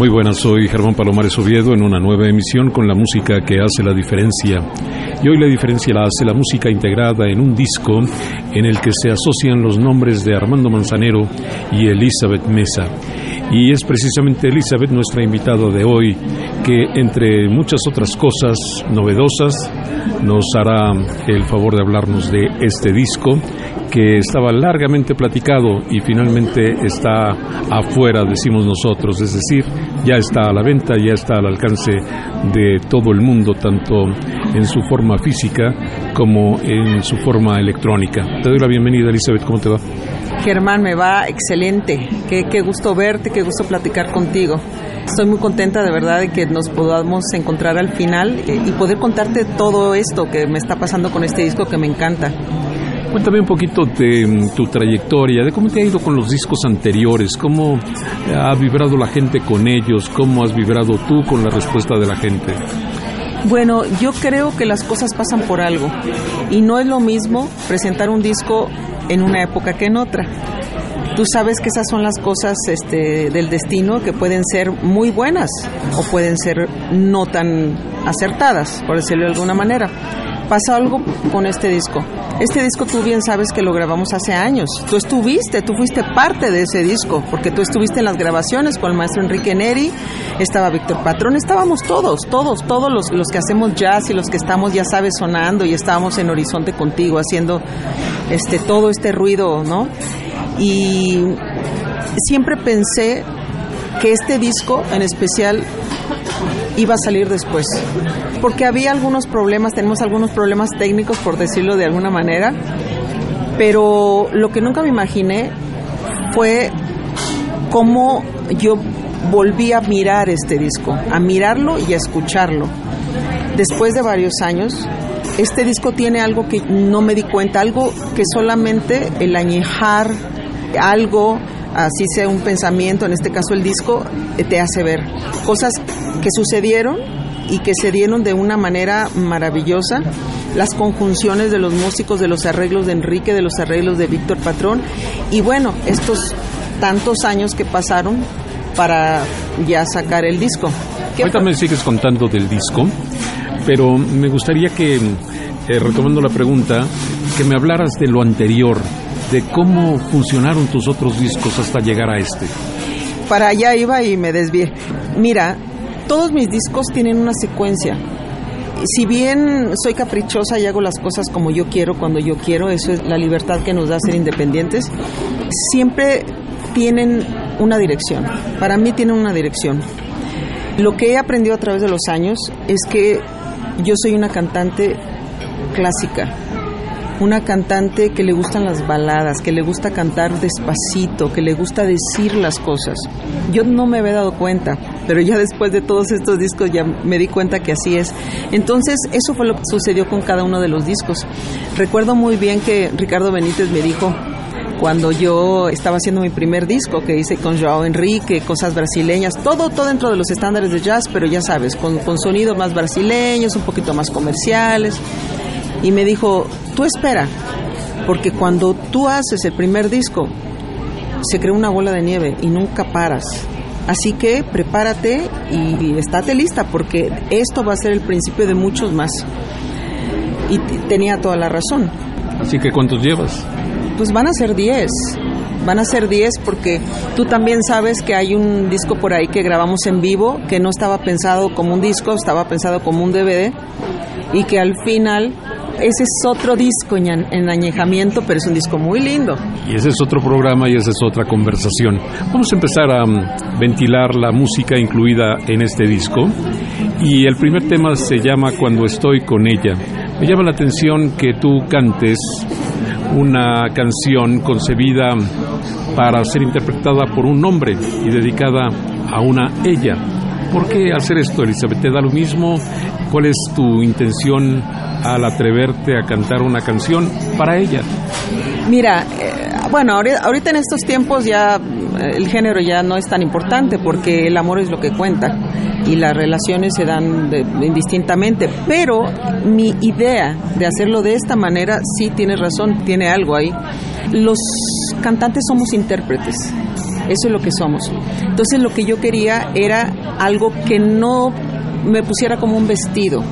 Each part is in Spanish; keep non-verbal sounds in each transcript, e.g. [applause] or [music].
Muy buenas, soy Germán Palomares Oviedo en una nueva emisión con la música que hace la diferencia. Y hoy la diferencia la hace la música integrada en un disco en el que se asocian los nombres de Armando Manzanero y Elizabeth Mesa. Y es precisamente Elizabeth nuestra invitada de hoy, que entre muchas otras cosas novedosas nos hará el favor de hablarnos de este disco que estaba largamente platicado y finalmente está afuera, decimos nosotros, es decir, ya está a la venta, ya está al alcance de todo el mundo, tanto en su forma física como en su forma electrónica. Te doy la bienvenida, Elizabeth, ¿cómo te va? Germán, me va excelente. Qué, qué gusto verte, qué gusto platicar contigo. Estoy muy contenta de verdad de que nos podamos encontrar al final eh, y poder contarte todo esto que me está pasando con este disco que me encanta. Cuéntame un poquito de mm, tu trayectoria, de cómo te ha ido con los discos anteriores, cómo ha vibrado la gente con ellos, cómo has vibrado tú con la respuesta de la gente. Bueno, yo creo que las cosas pasan por algo y no es lo mismo presentar un disco en una época que en otra. Tú sabes que esas son las cosas este, del destino que pueden ser muy buenas o pueden ser no tan acertadas, por decirlo de alguna manera. Pasa algo con este disco. Este disco tú bien sabes que lo grabamos hace años. Tú estuviste, tú fuiste parte de ese disco, porque tú estuviste en las grabaciones con el maestro Enrique Neri, estaba Víctor Patrón, estábamos todos, todos, todos los, los que hacemos jazz y los que estamos, ya sabes, sonando y estábamos en Horizonte contigo haciendo este todo este ruido, ¿no? Y siempre pensé que este disco en especial iba a salir después. Porque había algunos problemas, tenemos algunos problemas técnicos, por decirlo de alguna manera, pero lo que nunca me imaginé fue cómo yo volví a mirar este disco, a mirarlo y a escucharlo. Después de varios años, este disco tiene algo que no me di cuenta, algo que solamente el añejar algo, así sea un pensamiento, en este caso el disco, eh, te hace ver cosas que sucedieron y que se dieron de una manera maravillosa. Las conjunciones de los músicos, de los arreglos de Enrique, de los arreglos de Víctor Patrón. Y bueno, estos tantos años que pasaron para ya sacar el disco. Ahorita me sigues contando del disco, pero me gustaría que, eh, retomando la pregunta, que me hablaras de lo anterior, de cómo funcionaron tus otros discos hasta llegar a este. Para allá iba y me desvié. Mira, todos mis discos tienen una secuencia. Si bien soy caprichosa y hago las cosas como yo quiero, cuando yo quiero, eso es la libertad que nos da ser independientes, siempre tienen una dirección. Para mí tienen una dirección. Lo que he aprendido a través de los años es que yo soy una cantante clásica una cantante que le gustan las baladas, que le gusta cantar despacito, que le gusta decir las cosas. Yo no me había dado cuenta, pero ya después de todos estos discos ya me di cuenta que así es. Entonces, eso fue lo que sucedió con cada uno de los discos. Recuerdo muy bien que Ricardo Benítez me dijo, cuando yo estaba haciendo mi primer disco que hice con Joao Enrique, cosas brasileñas, todo, todo dentro de los estándares de jazz, pero ya sabes, con, con sonidos más brasileños, un poquito más comerciales y me dijo, tú espera, porque cuando tú haces el primer disco, se crea una bola de nieve y nunca paras. Así que prepárate y estate lista porque esto va a ser el principio de muchos más. Y tenía toda la razón. Así que ¿cuántos llevas? Pues van a ser 10. Van a ser 10 porque tú también sabes que hay un disco por ahí que grabamos en vivo que no estaba pensado como un disco, estaba pensado como un DVD y que al final ese es otro disco en, añejamiento, pero es un disco muy lindo. Y ese es otro programa y esa es otra conversación. Vamos a empezar a mm, ventilar la música incluida en este disco. Y el primer tema se llama Cuando estoy con ella. Me llama la atención que tú cantes una canción concebida para ser interpretada por un hombre y dedicada a una ella. ¿Por qué hacer esto, Elizabeth? ¿Te da lo mismo? ¿Cuál es tu intención al atreverte a cantar una canción para ella? Mira, eh, bueno, ahorita en estos tiempos ya eh, el género ya no es tan importante porque el amor es lo que cuenta y las relaciones se dan indistintamente, pero mi idea de hacerlo de esta manera sí tiene razón, tiene algo ahí. Los cantantes somos intérpretes. Eso es lo que somos. Entonces lo que yo quería era algo que no me pusiera como un vestido.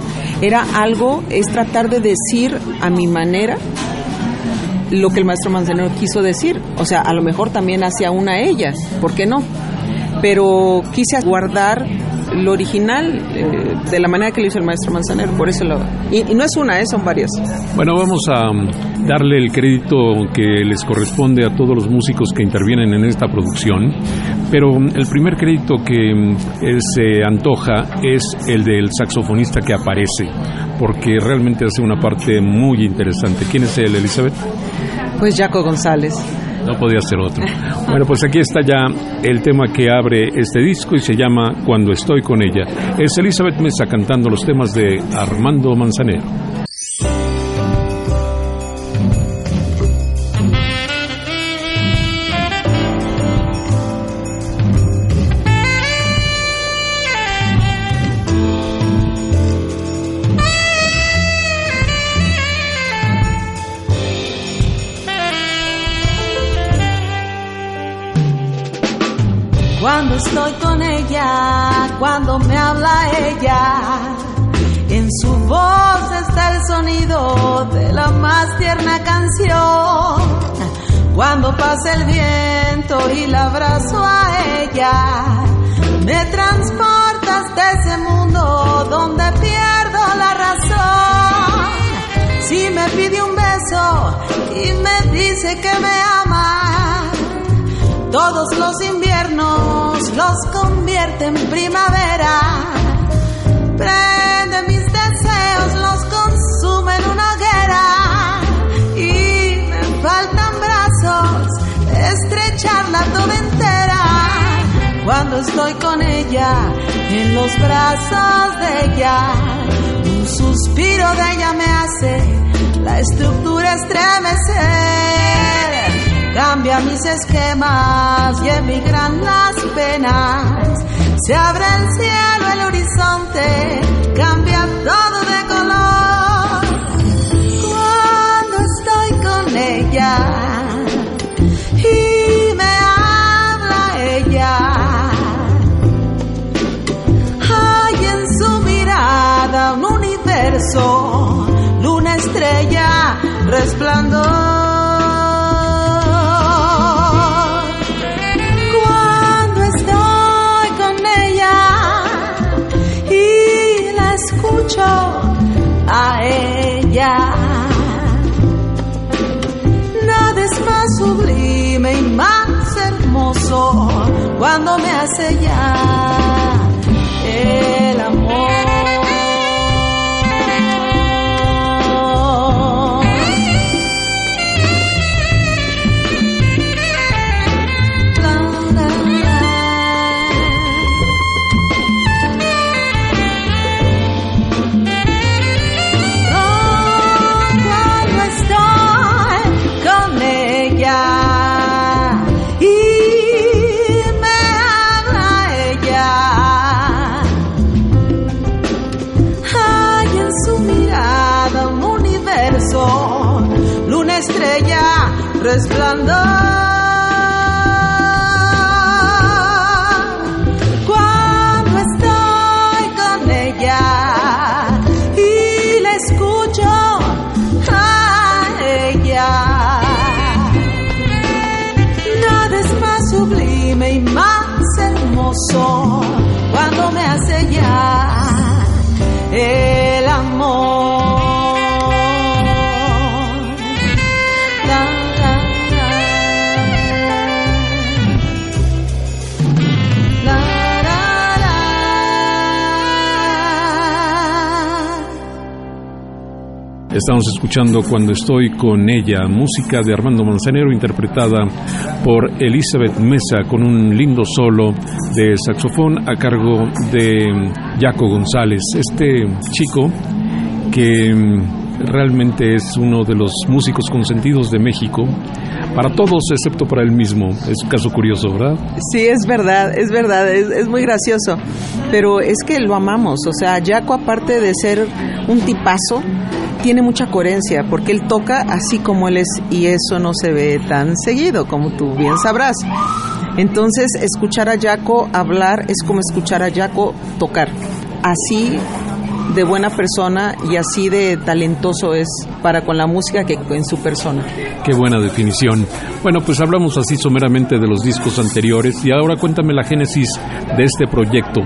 Era algo, es tratar de decir a mi manera lo que el maestro Manzanero quiso decir. O sea, a lo mejor también hacia una ella, ¿por qué no? Pero quise guardar lo original eh, de la manera que lo hizo el maestro Manzanero, por eso lo... Y, no es una, eh, son varias. Bueno, vamos a um, darle el crédito que les corresponde a todos los músicos que intervienen en esta producción, pero um, el primer crédito que um, se antoja es el del saxofonista que aparece, porque realmente hace una parte muy interesante. ¿Quién es él, Elizabeth? Pues Jaco González. No podía ser otro. [laughs] Bueno, pues aquí está ya el tema que abre este disco y se llama Cuando estoy con ella. Es Elizabeth Mesa cantando los temas de Armando Manzanero. Cuando me habla ella, en su voz está el sonido de la más tierna canción. Cuando pasa el viento y la abrazo a ella, me transporta hasta ese mundo donde pierdo la razón. Si me pide un beso y me dice que me ama, todos los inviernos los convierte en primavera. Prende mis deseos, los consume en una hoguera. Y me faltan brazos, estrecharla toda entera. Cuando estoy con ella, en los brazos de ella, un suspiro de ella me hace la estructura estremecer cambia mis esquemas y emigran las penas. Se abre el cielo, el horizonte, cambia todo de color. Cuando estoy con ella y me habla ella, hay en su mirada un universo, luna estrella, resplandor. A ella. Nada es más sublime y más hermoso cuando me hace ya resplandor. Estamos escuchando Cuando estoy con ella, música de Armando Manzanero interpretada por Elizabeth Mesa con un lindo solo de saxofón a cargo de Jaco González, este chico que realmente es uno de los músicos consentidos de México, para todos excepto para él mismo. Es un caso curioso, ¿verdad? Sí, es verdad, es verdad, es, es muy gracioso, pero es que lo amamos, o sea, Jaco aparte de ser un tipazo, tiene mucha coherencia porque él toca así como él es y eso no se ve tan seguido como tú bien sabrás. Entonces, escuchar a Jaco hablar es como escuchar a Jaco tocar. Así de buena persona y así de talentoso es para con la música que en su persona. Qué buena definición. Bueno, pues hablamos así someramente de los discos anteriores y ahora cuéntame la génesis de este proyecto.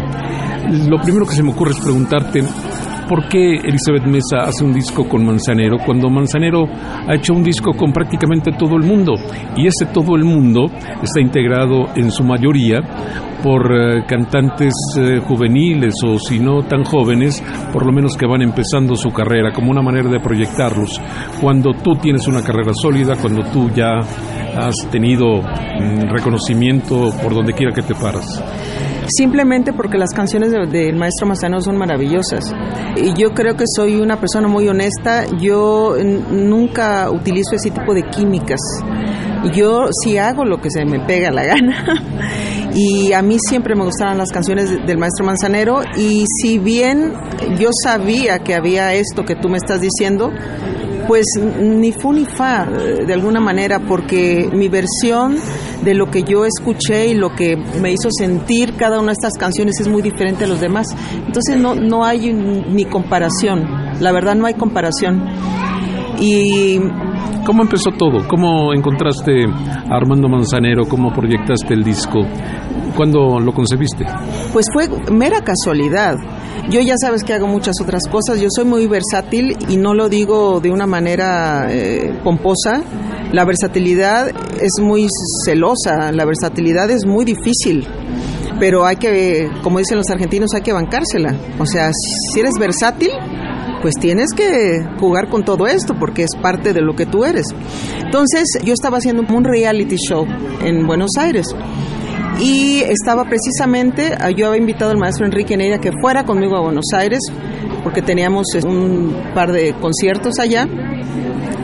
Lo primero que se me ocurre es preguntarte, ¿por qué Elizabeth Mesa hace un disco con Manzanero cuando Manzanero ha hecho un disco con prácticamente todo el mundo? Y ese todo el mundo está integrado en su mayoría por eh, cantantes eh, juveniles o si no tan jóvenes, por lo menos que van empezando su carrera, como una manera de proyectarlos. Cuando tú tienes una carrera sólida, cuando tú ya has tenido mm, reconocimiento por donde quiera que te paras simplemente porque las canciones del de maestro Manzanero son maravillosas. Y yo creo que soy una persona muy honesta, yo nunca utilizo ese tipo de químicas. Yo sí hago lo que se me pega la gana. [laughs] y a mí siempre me gustaron las canciones del maestro Manzanero y si bien yo sabía que había esto que tú me estás diciendo, pues ni fu ni fa, de alguna manera, porque mi versión de lo que yo escuché y lo que me hizo sentir cada una de estas canciones es muy diferente a los demás. Entonces no, no hay ni comparación, la verdad no hay comparación. Y ¿Cómo empezó todo? ¿Cómo encontraste a Armando Manzanero? ¿Cómo proyectaste el disco? ¿Cuándo lo concebiste? Pues fue mera casualidad. Yo ya sabes que hago muchas otras cosas. Yo soy muy versátil y no lo digo de una manera eh, pomposa. La versatilidad es muy celosa, la versatilidad es muy difícil pero hay que, como dicen los argentinos, hay que bancársela. O sea, si eres versátil, pues tienes que jugar con todo esto porque es parte de lo que tú eres. Entonces yo estaba haciendo un reality show en Buenos Aires y estaba precisamente, yo había invitado al maestro Enrique Neira que fuera conmigo a Buenos Aires porque teníamos un par de conciertos allá.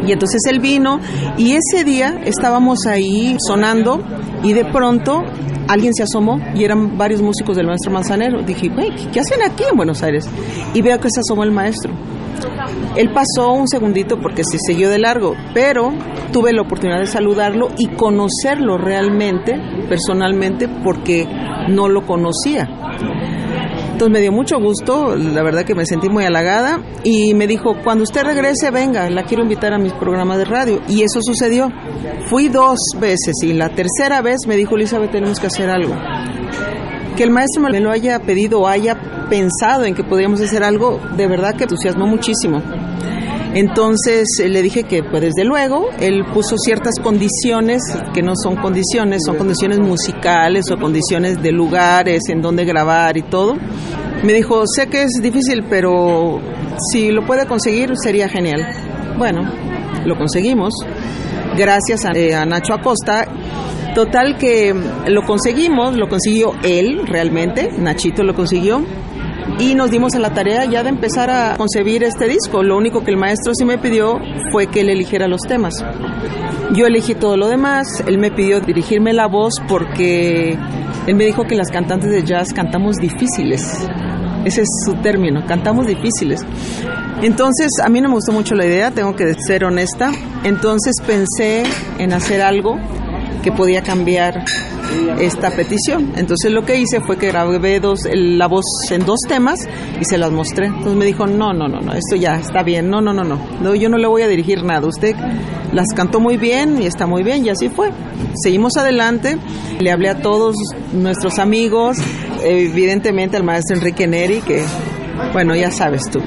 Y entonces él vino y ese día estábamos ahí sonando y de pronto alguien se asomó y eran varios músicos del maestro Manzanero. Dije, ¿qué hacen aquí en Buenos Aires? Y veo que se asomó el maestro. Él pasó un segundito porque se siguió de largo, pero tuve la oportunidad de saludarlo y conocerlo realmente, personalmente, porque no lo conocía. Entonces me dio mucho gusto, la verdad que me sentí muy halagada y me dijo, cuando usted regrese, venga, la quiero invitar a mis programas de radio. Y eso sucedió. Fui dos veces y la tercera vez me dijo, Elizabeth, tenemos que hacer algo. Que el maestro me lo haya pedido o haya pensado en que podíamos hacer algo, de verdad que entusiasmó muchísimo. Entonces eh, le dije que, pues desde luego, él puso ciertas condiciones que no son condiciones, son condiciones musicales o condiciones de lugares en donde grabar y todo. Me dijo, sé que es difícil, pero si lo puede conseguir sería genial. Bueno, lo conseguimos, gracias a, eh, a Nacho Acosta. Total que lo conseguimos, lo consiguió él realmente, Nachito lo consiguió y nos dimos a la tarea ya de empezar a concebir este disco. Lo único que el maestro sí me pidió fue que él eligiera los temas. Yo elegí todo lo demás, él me pidió dirigirme la voz porque él me dijo que las cantantes de jazz cantamos difíciles. Ese es su término, cantamos difíciles. Entonces, a mí no me gustó mucho la idea, tengo que ser honesta. Entonces pensé en hacer algo que podía cambiar esta petición. Entonces lo que hice fue que grabé dos, la voz en dos temas y se las mostré. Entonces me dijo, no, no, no, no, esto ya está bien, no, no, no, no, no yo no le voy a dirigir nada, usted las cantó muy bien y está muy bien y así fue. Seguimos adelante, le hablé a todos nuestros amigos, evidentemente al maestro Enrique Neri, que bueno, ya sabes tú,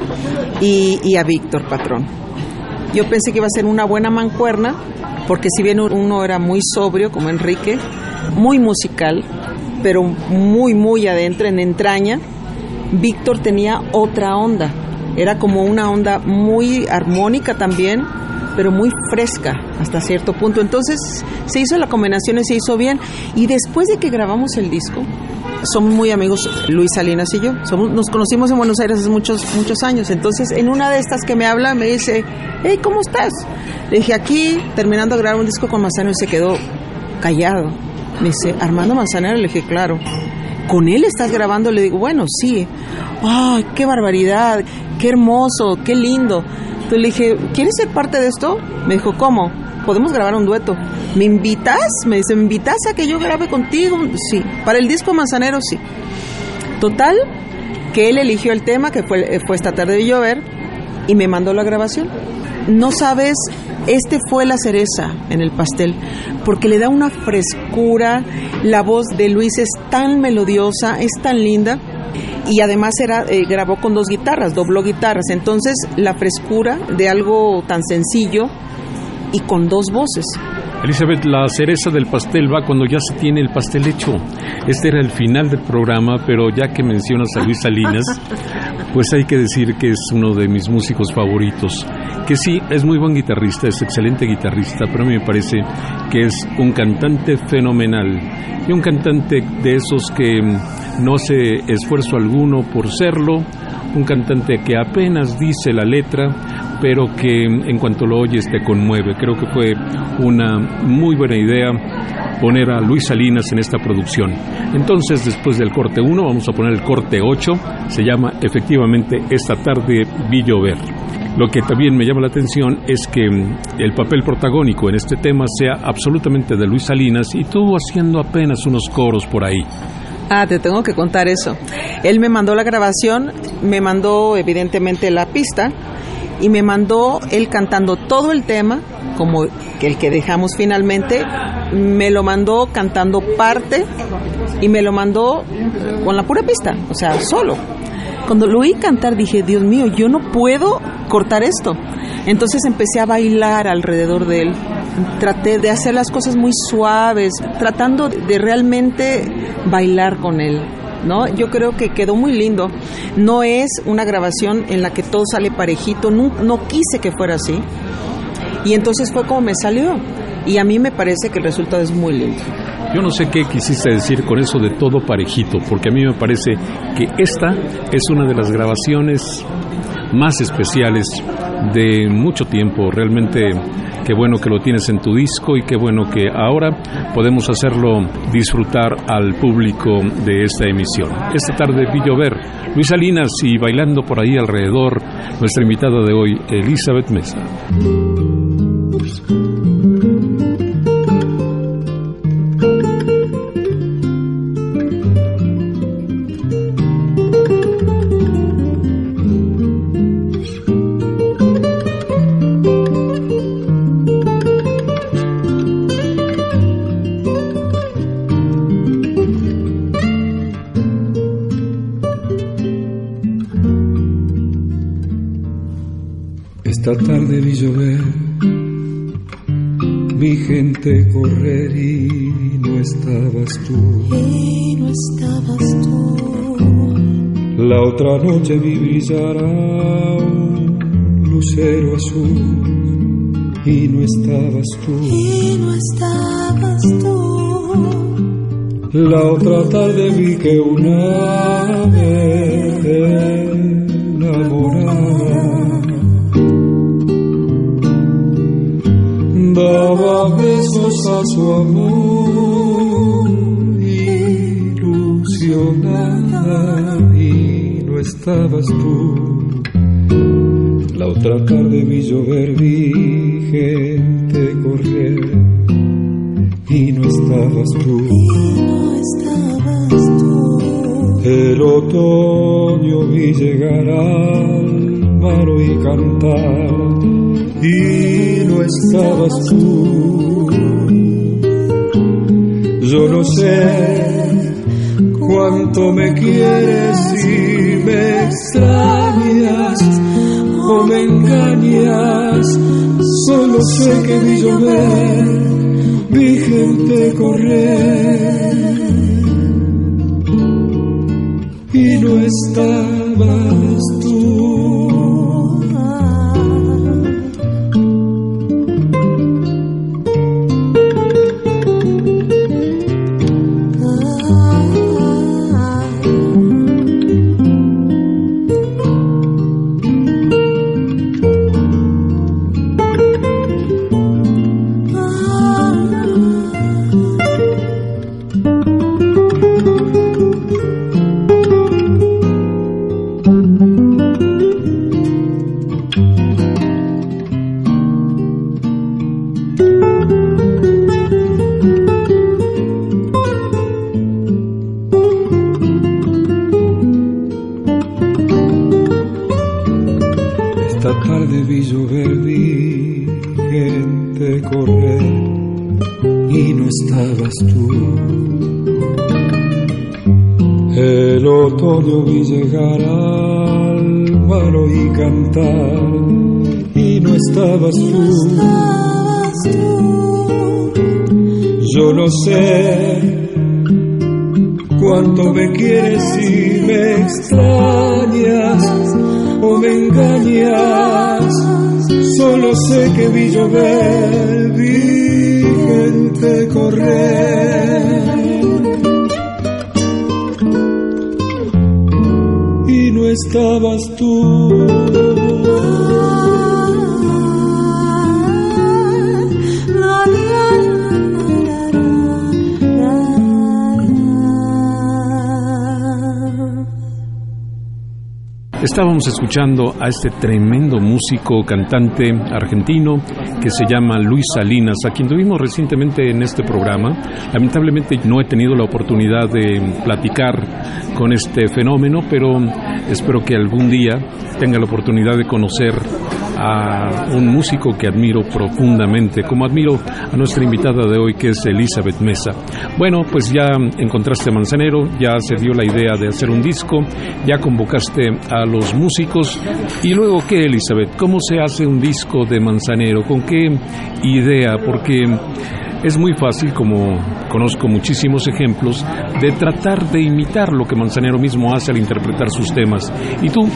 y, y a Víctor Patrón. Yo pensé que iba a ser una buena mancuerna, porque si bien uno era muy sobrio, como Enrique, muy musical, pero muy, muy adentro, en entraña, Víctor tenía otra onda. Era como una onda muy armónica también, pero muy fresca hasta cierto punto. Entonces se hizo la combinación y se hizo bien. Y después de que grabamos el disco, somos muy amigos Luis Salinas y yo. Somos, nos conocimos en Buenos Aires hace muchos, muchos años. Entonces, en una de estas que me habla, me dice, hey, ¿cómo estás? Le dije, aquí, terminando de grabar un disco con Manzanero, y se quedó callado. Me dice, Armando Manzanero, le dije, claro. ¿Con él estás grabando? Le digo, bueno, sí. ¡Ay, qué barbaridad! ¡Qué hermoso! ¡Qué lindo! Entonces le dije, ¿quieres ser parte de esto? Me dijo, ¿cómo? Podemos grabar un dueto. ¿Me invitas? Me dice, ¿me invitas a que yo grabe contigo? Sí, para el disco Manzanero sí. Total, que él eligió el tema, que fue, fue esta tarde de llover, y me mandó la grabación. No sabes, este fue la cereza en el pastel, porque le da una frescura, la voz de Luis es tan melodiosa, es tan linda, y además era, eh, grabó con dos guitarras, dobló guitarras, entonces la frescura de algo tan sencillo y con dos voces. Elizabeth, la cereza del pastel va cuando ya se tiene el pastel hecho. Este era el final del programa, pero ya que mencionas a Luis Salinas, [laughs] pues hay que decir que es uno de mis músicos favoritos. Que sí, es muy buen guitarrista, es excelente guitarrista, pero a mí me parece que es un cantante fenomenal. Y un cantante de esos que no hace esfuerzo alguno por serlo, un cantante que apenas dice la letra, pero que en cuanto lo oyes te conmueve. Creo que fue una muy buena idea poner a Luis Salinas en esta producción. Entonces, después del corte 1, vamos a poner el corte 8, se llama efectivamente Esta tarde vi llover. Lo que también me llama la atención es que el papel protagónico en este tema sea absolutamente de Luis Salinas y tú haciendo apenas unos coros por ahí. Ah, te tengo que contar eso. Él me mandó la grabación, me mandó evidentemente la pista y me mandó él cantando todo el tema, como el que dejamos finalmente, me lo mandó cantando parte y me lo mandó con la pura pista, o sea, solo. Cuando lo oí cantar dije, Dios mío, yo no puedo cortar esto. Entonces empecé a bailar alrededor de él. Traté de hacer las cosas muy suaves, tratando de realmente bailar con él. ¿No? Yo creo que quedó muy lindo. No es una grabación en la que todo sale parejito, no, no quise que fuera así. Y entonces fue como me salió. Y a mí me parece que el resultado es muy lindo. Yo no sé qué quisiste decir con eso de todo parejito, porque a mí me parece que esta es una de las grabaciones más especiales de mucho tiempo. Realmente qué bueno que lo tienes en tu disco y qué bueno que ahora podemos hacerlo disfrutar al público de esta emisión. Esta tarde vi llover Luis Salinas y bailando por ahí alrededor nuestra invitada de hoy, Elizabeth Mesa. Correr y no estabas tú. Y no estabas tú. La otra noche vi brillar un lucero azul y no estabas tú. Y no estabas tú. La otra tarde vi que una vez a su amor, ilusionada y no estabas tú. La otra tarde vi llover, vi gente correr y no estabas tú. y no estabas tú. El otoño vi llegar al mar y cantar y no estabas tú. Yo no sé cuánto me quieres y me extrañas o me engañas. Solo sé que vi llover, vi gente correr Estábamos escuchando a este tremendo músico, cantante argentino que se llama Luis Salinas, a quien tuvimos recientemente en este programa. Lamentablemente no he tenido la oportunidad de platicar con este fenómeno, pero espero que algún día tenga la oportunidad de conocer a un músico que admiro profundamente, como admiro a nuestra invitada de hoy, que es Elizabeth Mesa. Bueno, pues ya encontraste a Manzanero, ya se dio la idea de hacer un disco, ya convocaste a los músicos. ¿Y luego qué, Elizabeth? ¿Cómo se hace un disco de Manzanero? ¿Con qué idea? Porque es muy fácil, como conozco muchísimos ejemplos, de tratar de imitar lo que Manzanero mismo hace al interpretar sus temas. Y tú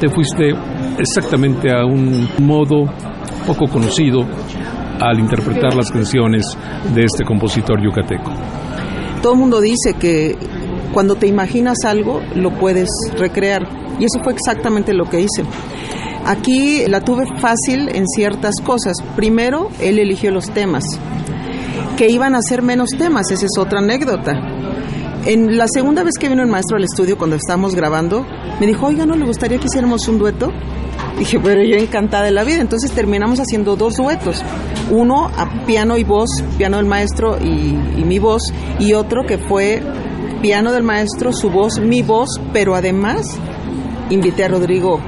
te fuiste exactamente a un modo poco conocido al interpretar las canciones de este compositor yucateco. Todo el mundo dice que cuando te imaginas algo lo puedes recrear y eso fue exactamente lo que hice. Aquí la tuve fácil en ciertas cosas. Primero, él eligió los temas, que iban a ser menos temas, esa es otra anécdota. En la segunda vez que vino el maestro al estudio cuando estábamos grabando, me dijo, oiga, ¿no le gustaría que hiciéramos un dueto? Dije, pero yo encantada de la vida. Entonces terminamos haciendo dos duetos. Uno a piano y voz, piano del maestro y, y mi voz, y otro que fue piano del maestro, su voz, mi voz, pero además invité a Rodrigo,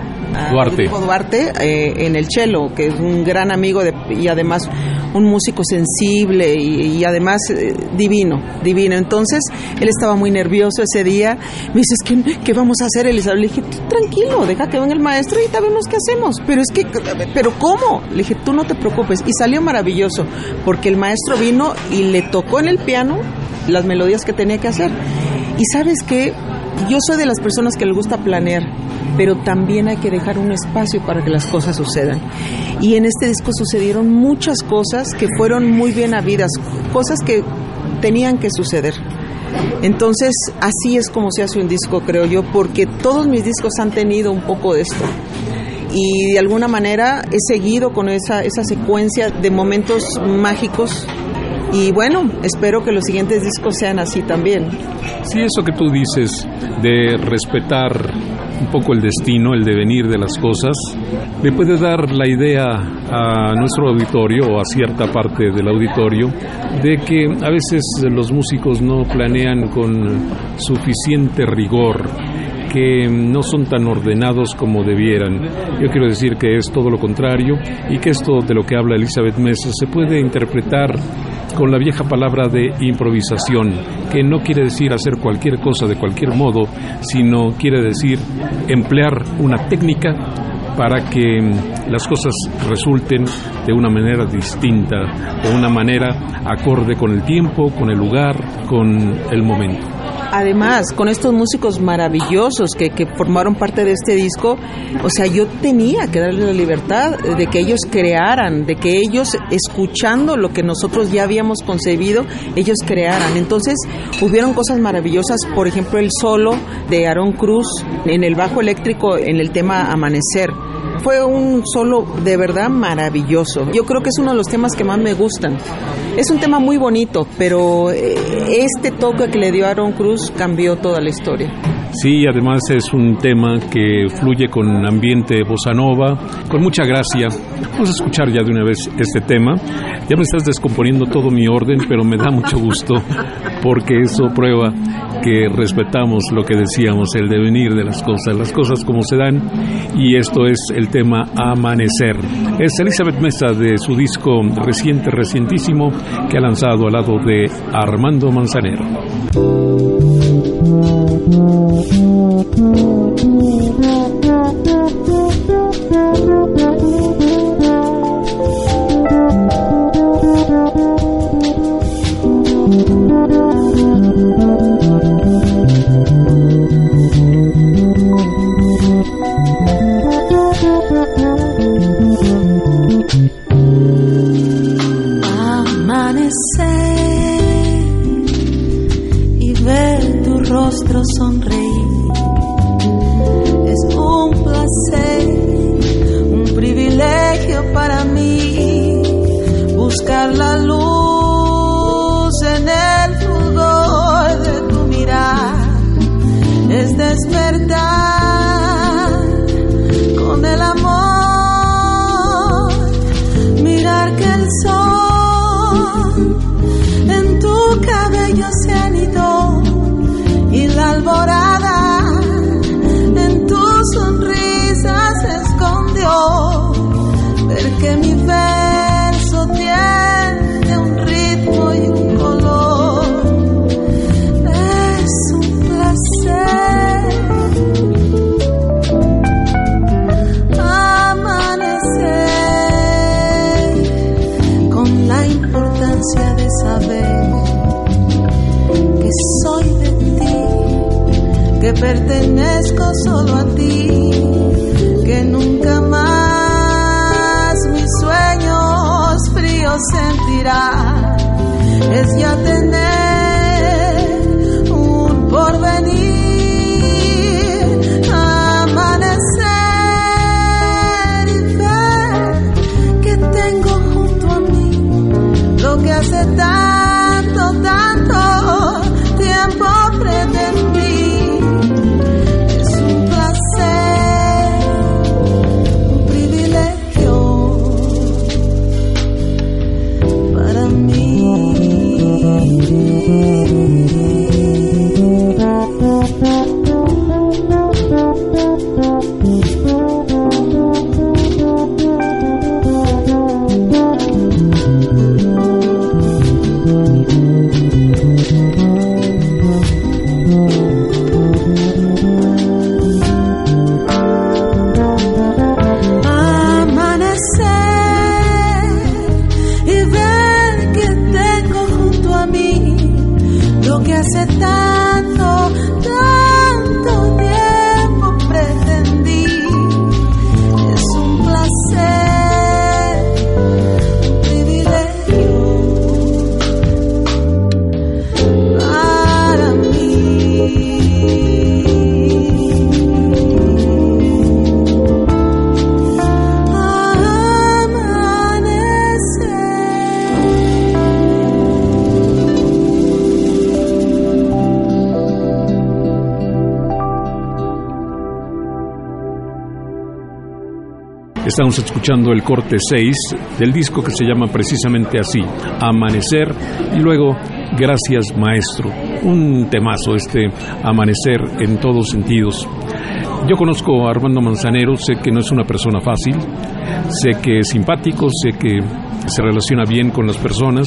Duarte. Duarte eh, en el cello, que es un gran amigo de- y además un músico sensible y, y además eh, divino, divino. Entonces él estaba muy nervioso ese día. Me dice, "Es que, ¿qué vamos a hacer, Elizabeth? Le dije, "Tú tranquilo, deja que venga el maestro y ya vemos qué hacemos. Pero es que, ¿pero cómo? Le dije, tú no te preocupes. Y salió maravilloso, porque el maestro vino y le tocó en el piano las melodías que tenía que hacer. Y sabes qué, yo soy de las personas que les gusta planear, pero también hay que dejar un espacio para que las cosas sucedan. Y en este disco sucedieron muchas cosas que fueron muy bien habidas, cosas que tenían que suceder. Entonces, así es como se hace un disco, creo yo, porque todos mis discos han tenido un poco de esto. Y de alguna manera he seguido con esa, esa secuencia de momentos mágicos. Y bueno, espero que los siguientes discos sean así también. Sí, eso que tú dices de respetar un poco el destino, el devenir de las cosas, le puede dar la idea a nuestro auditorio o a cierta parte del auditorio de que a veces los músicos no planean con suficiente rigor que no son tan ordenados como debieran. Yo quiero decir que es todo lo contrario y que esto de lo que habla Elizabeth Mesa se puede interpretar con la vieja palabra de improvisación, que no quiere decir hacer cualquier cosa de cualquier modo, sino quiere decir emplear una técnica para que las cosas resulten de una manera distinta, de una manera acorde con el tiempo, con el lugar, con el momento. Además, con estos músicos maravillosos que, que, formaron parte de este disco, o sea, yo tenía que darles la libertad de que ellos crearan, de que ellos, escuchando lo que nosotros ya habíamos concebido, ellos crearan. Entonces, hubieron cosas maravillosas, por ejemplo, el solo de Aaron Cruz en el bajo eléctrico en el tema Amanecer fue un solo de verdad maravilloso. Yo creo que es uno de los temas que más me gustan. Es un tema muy bonito, pero eh, este toque que le dio Aaron Cruz cambió toda la historia. Sí, además es un tema que fluye con ambiente bossa nova, con mucha gracia. Vamos a escuchar ya de una vez este tema. Ya me estás descomponiendo todo mi orden, pero me da mucho gusto porque eso prueba que respetamos lo que decíamos, el devenir de las cosas, las cosas como se dan, y esto es el tema Amanecer. Es Elizabeth Mesa de su disco reciente, recientísimo, que ha lanzado al lado de Armando Manzanero. Thank you. Pertenezco solo a ti, que nunca más mis sueños fríos sentirá. Es ya tener Estamos escuchando el corte 6 del disco que se llama precisamente así, Amanecer, y luego Gracias Maestro. Un temazo este Amanecer en todos sentidos. Yo conozco a Armando Manzanero, sé que no es una persona fácil, sé que es simpático, sé que se relaciona bien con las personas,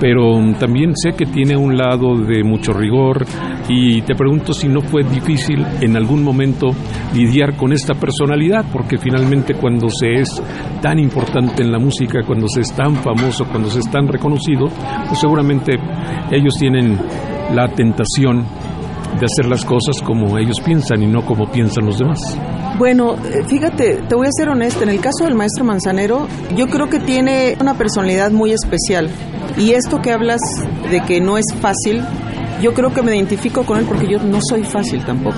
pero también sé que tiene un lado de mucho rigor y te pregunto si no fue difícil en algún momento lidiar con esta personalidad, porque finalmente cuando se es tan importante en la música, cuando se es tan famoso, cuando se es tan reconocido, pues seguramente ellos tienen la tentación de hacer las cosas como ellos piensan y no como piensan los demás. Bueno, eh, fíjate, te voy a ser honesta, en el caso del maestro Manzanero, yo creo que tiene una personalidad muy especial. Y esto que hablas de que no es fácil, yo creo que me identifico con él porque yo no soy fácil tampoco.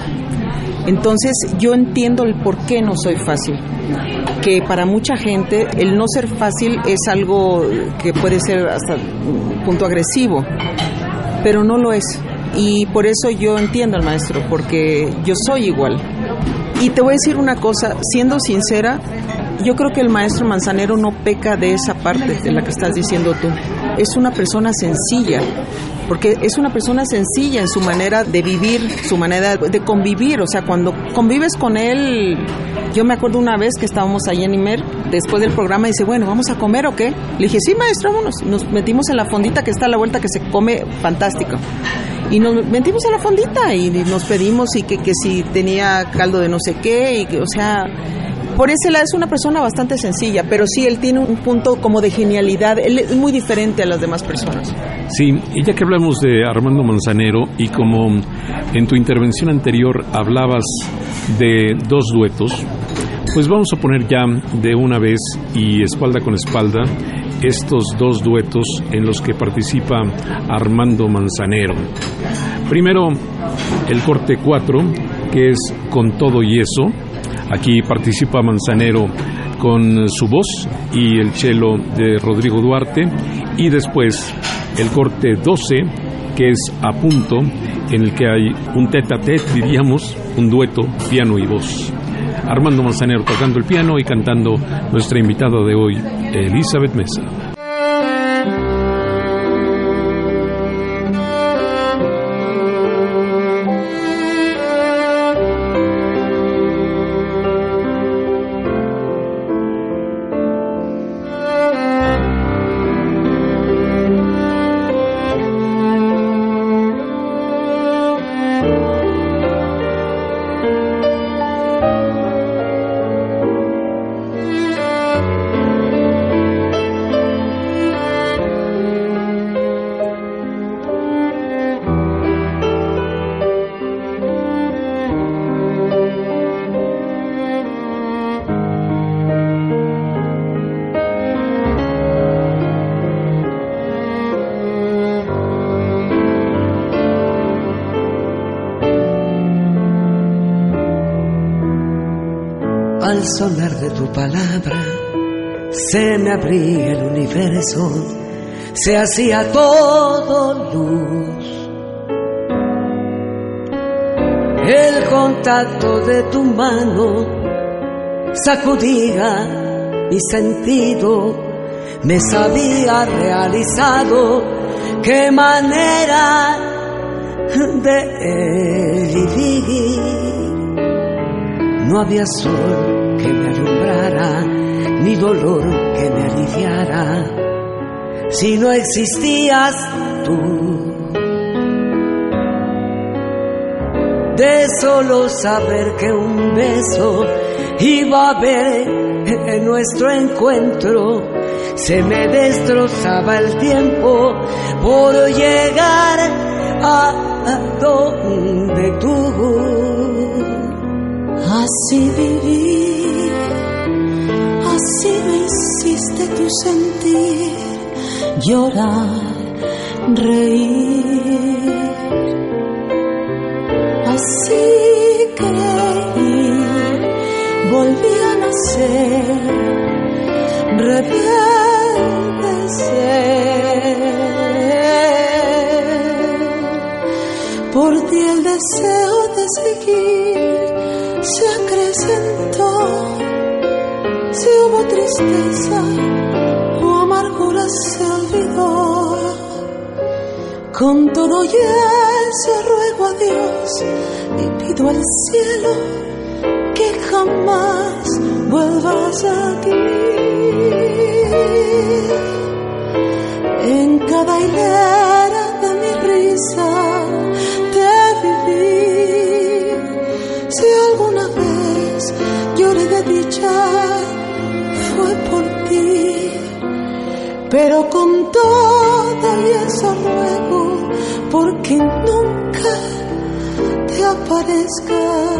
Entonces yo entiendo el por qué no soy fácil. Que para mucha gente el no ser fácil es algo que puede ser hasta un punto agresivo, pero no lo es. Y por eso yo entiendo al maestro, porque yo soy igual. Y te voy a decir una cosa, siendo sincera, yo creo que el maestro Manzanero no peca de esa parte de la que estás diciendo tú. Es una persona sencilla, porque es una persona sencilla en su manera de vivir, su manera de convivir. O sea, cuando convives con él, yo me acuerdo una vez que estábamos ahí en Imer, después del programa, dice, bueno, ¿vamos a comer o qué? Le dije, sí, maestro, vámonos. Nos metimos en la fondita que está a la vuelta, que se come fantástico y nos metimos a la fondita y nos pedimos y que, que si tenía caldo de no sé qué y que, o sea, por ese lado es una persona bastante sencilla, pero sí, él tiene un punto como de genialidad, él es muy diferente a las demás personas. Sí, y ya que hablamos de Armando Manzanero y como en tu intervención anterior hablabas de dos duetos, pues vamos a poner ya de una vez y espalda con espalda estos dos duetos en los que participa Armando Manzanero. Primero, el corte 4, que es Con todo y eso. Aquí participa Manzanero con su voz y el cello de Rodrigo Duarte. Y después el corte 12, que es A punto, en el que hay un tete a tete, diríamos, un dueto, piano y voz. Armando Manzanero tocando el piano y cantando nuestra invitada de hoy, Elizabeth Mesa. Sonar de tu palabra se me abría el universo, se hacía todo luz. El contacto de tu mano sacudía mi sentido, me sabía realizado qué manera de vivir. No había sol ni dolor que me aliviara, si no existías tú. De solo saber que un beso iba a haber en nuestro encuentro, se me destrozaba el tiempo por llegar a donde tú. Así viví, así me hiciste tu sentir, llorar, reír. Así creí, volví a nacer, ser. Por ti el deseo de seguir se acrecentó, hubo tristeza o amargura se olvidó. Con todo y eso ruego a Dios y pido al cielo que jamás vuelvas aquí. En cada hilera Pero con todo y eso ruego, porque nunca te aparezcas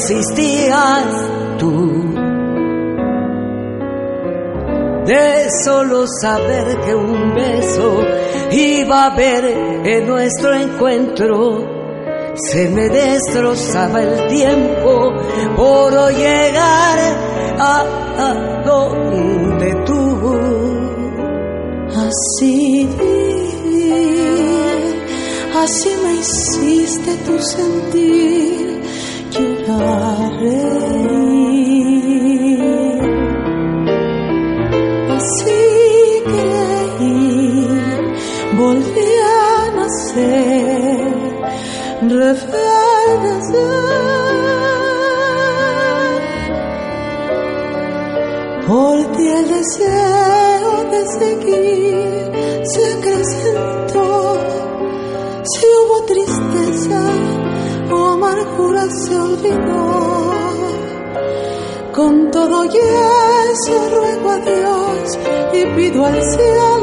existías tú. De solo saber que un beso iba a haber en nuestro encuentro, se me destrozaba el tiempo por llegar a, donde tú. Así así me hiciste tu sentir, llorar, se olvidó. Con todo y eso ruego a Dios y pido al cielo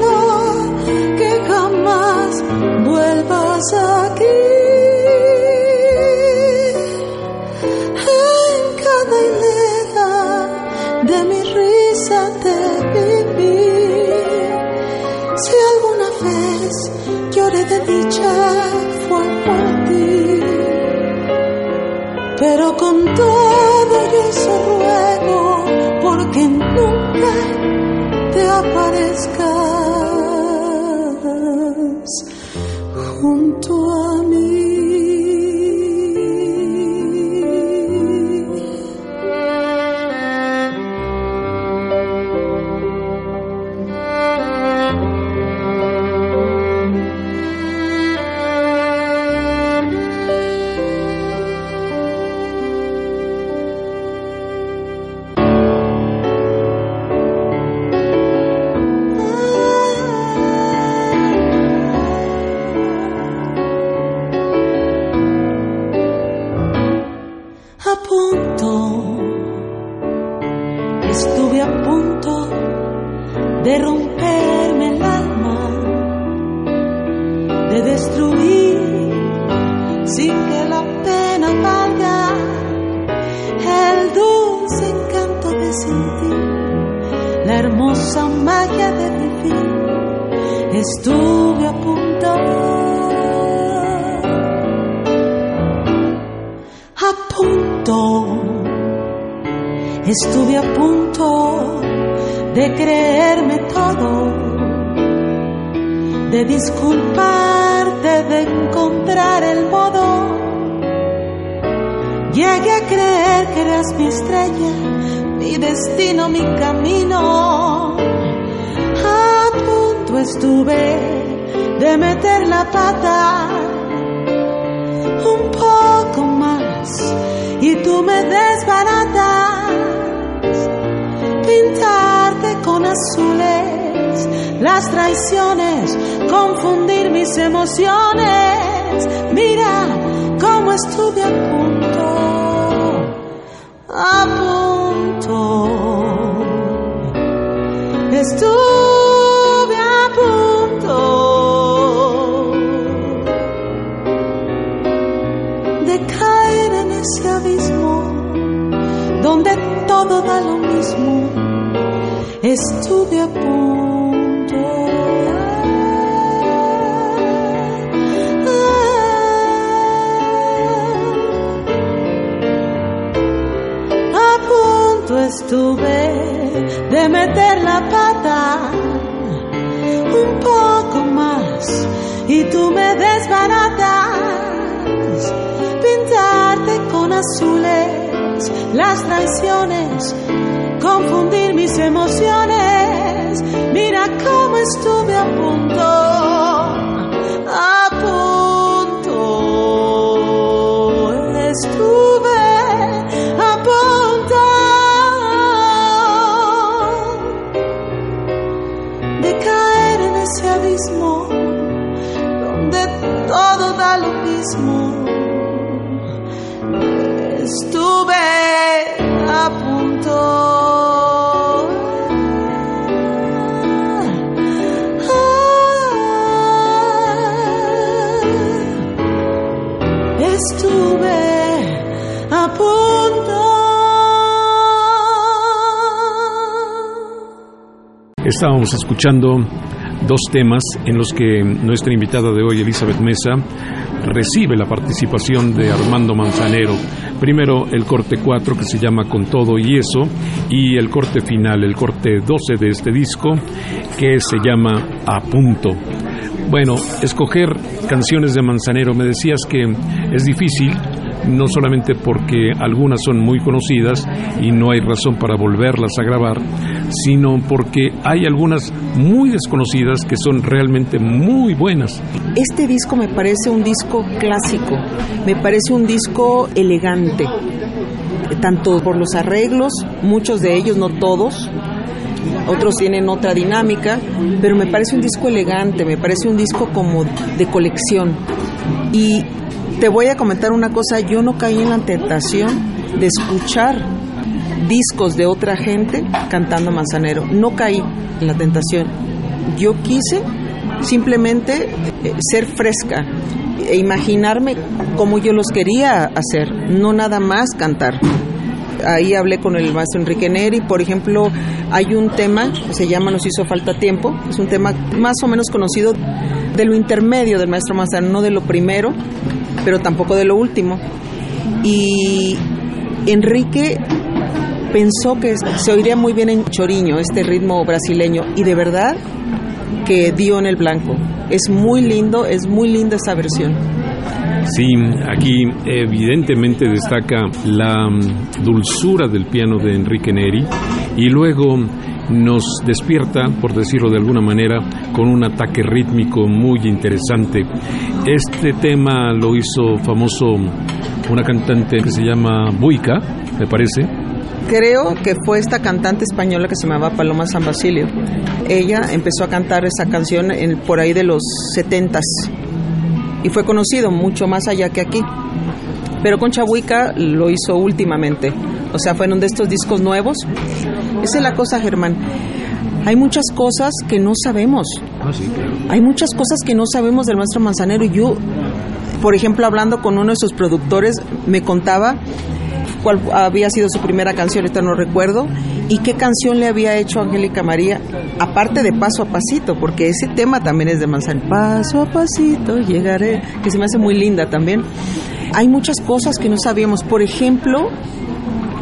ese abismo donde todo da lo mismo. Estuve a punto. Estuve a punto. Estábamos escuchando dos temas en los que nuestra invitada de hoy, Elizabeth Mesa, recibe la participación de Armando Manzanero. Primero el corte 4 que se llama Con todo y eso y el corte final, el corte 12 de este disco que se llama A punto. Bueno, escoger canciones de Manzanero, me decías que es difícil, no solamente porque algunas son muy conocidas y no hay razón para volverlas a grabar, sino porque hay algunas muy desconocidas que son realmente muy buenas. Este disco me parece un disco clásico, me parece un disco elegante, tanto por los arreglos, muchos de ellos, no todos, otros tienen otra dinámica, pero me parece un disco elegante, me parece un disco como de colección. Y te voy a comentar una cosa, yo no caí en la tentación de escuchar discos de otra gente cantando Manzanero, no caí en la tentación. Yo quise simplemente eh, ser fresca e imaginarme como yo los quería hacer, no nada más cantar. Ahí hablé con el maestro Enrique Neri, por ejemplo, hay un tema que se llama Nos hizo falta tiempo, es un tema más o menos conocido de lo intermedio del maestro Manzanero, no de lo primero, pero tampoco de lo último. Y Enrique pensó que se oiría muy bien en Choriño, este ritmo brasileño, y de verdad que dio en el blanco. Es muy lindo, es muy linda esa versión. Sí, aquí evidentemente destaca la mm, dulzura del piano de Enrique Neri y luego nos despierta, por decirlo de alguna manera, con un ataque rítmico muy interesante. Este tema lo hizo famoso una cantante que se llama Buica, me parece. Creo que fue esta cantante española que se llamaba Paloma San Basilio. Ella empezó a cantar esa canción en, por ahí de los setentas y fue conocido mucho más allá que aquí. Pero con Chabuica lo hizo últimamente, o sea, fueron de estos discos nuevos. Esa es la cosa, Germán. Hay muchas cosas que no sabemos. Hay muchas cosas que no sabemos del maestro Manzanero. Yo, por ejemplo, hablando con uno de sus productores, me contaba cuál había sido su primera canción, ahorita no recuerdo, y qué canción le había hecho Angélica María, aparte de Paso a Pasito, porque ese tema también es de Manzanero. Paso a pasito llegaré, que se me hace muy linda también. Hay muchas cosas que no sabíamos. Por ejemplo,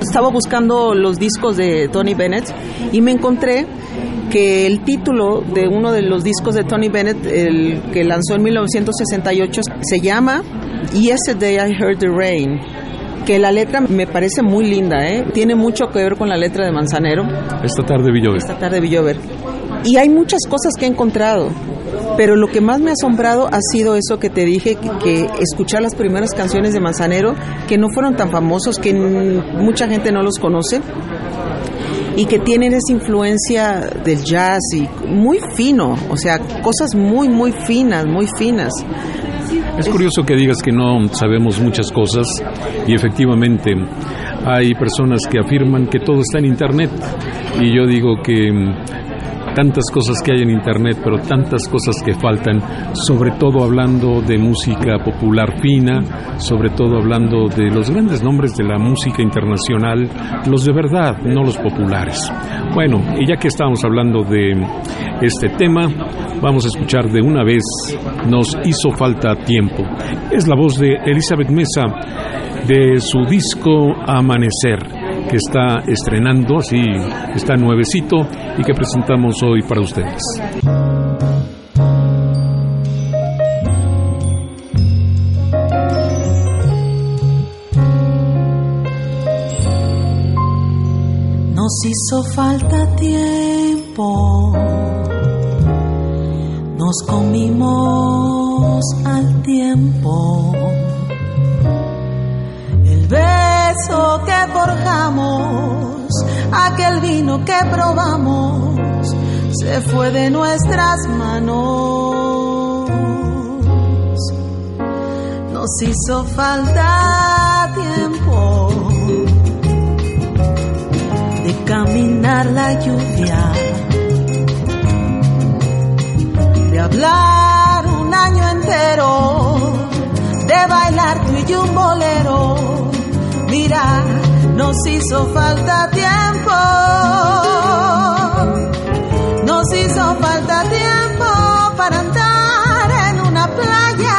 estaba buscando los discos de Tony Bennett y me encontré que el título de uno de los discos de Tony Bennett, el que lanzó en 1968, se llama Yesterday I Heard the Rain que la letra me parece muy linda, ¿eh? tiene mucho que ver con la letra de Manzanero. Esta tarde Villover. Esta tarde Villover. Y hay muchas cosas que he encontrado. Pero lo que más me ha asombrado ha sido eso que te dije, que, escuchar las primeras canciones de Manzanero, que no fueron tan famosos, que mucha gente no los conoce y que tienen esa influencia del jazz y muy fino, o sea, cosas muy, muy finas, muy finas. Es curioso que digas que no sabemos muchas cosas y efectivamente hay personas que afirman que todo está en Internet y yo digo que tantas cosas que hay en Internet, pero tantas cosas que faltan, sobre todo hablando de música popular fina, sobre todo hablando de los grandes nombres de la música internacional, los de verdad, no los populares. Bueno, y ya que estamos hablando de este tema, vamos a escuchar de una vez Nos hizo falta tiempo. Es la voz de Elizabeth Mesa de su disco Amanecer que está estrenando, así está nuevecito y que presentamos hoy para ustedes. Nos hizo falta tiempo, nos comimos al tiempo que forjamos, aquel vino que probamos, se fue de nuestras manos. Nos hizo falta tiempo de caminar la lluvia, de hablar un año entero, de bailar tú y un bolero Mira, nos hizo falta tiempo. Nos hizo falta tiempo para andar en una playa,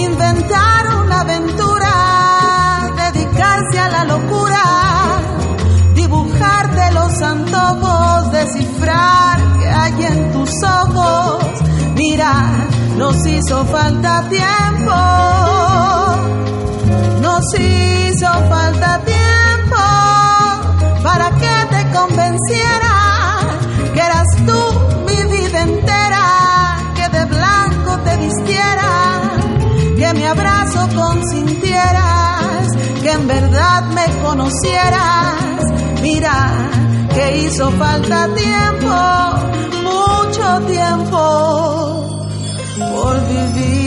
inventar una aventura, dedicarse a la locura, dibujarte los antojos, descifrar que hay en tus ojos. Mira, nos hizo falta tiempo nos hizo falta tiempo para que te convenciera que eras tú mi vida entera, que de blanco te vistiera, que mi abrazo consintieras, que en verdad me conocieras. Mira que hizo falta tiempo, mucho tiempo por vivir.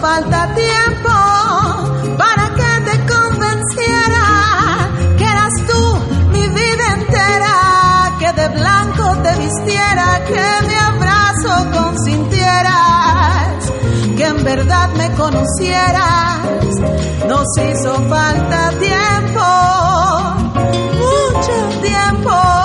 Falta tiempo para que te convenciera que eras tú mi vida entera, que de blanco te vistiera, que mi abrazo consintieras, que en verdad me conocieras. Nos hizo falta tiempo, mucho tiempo.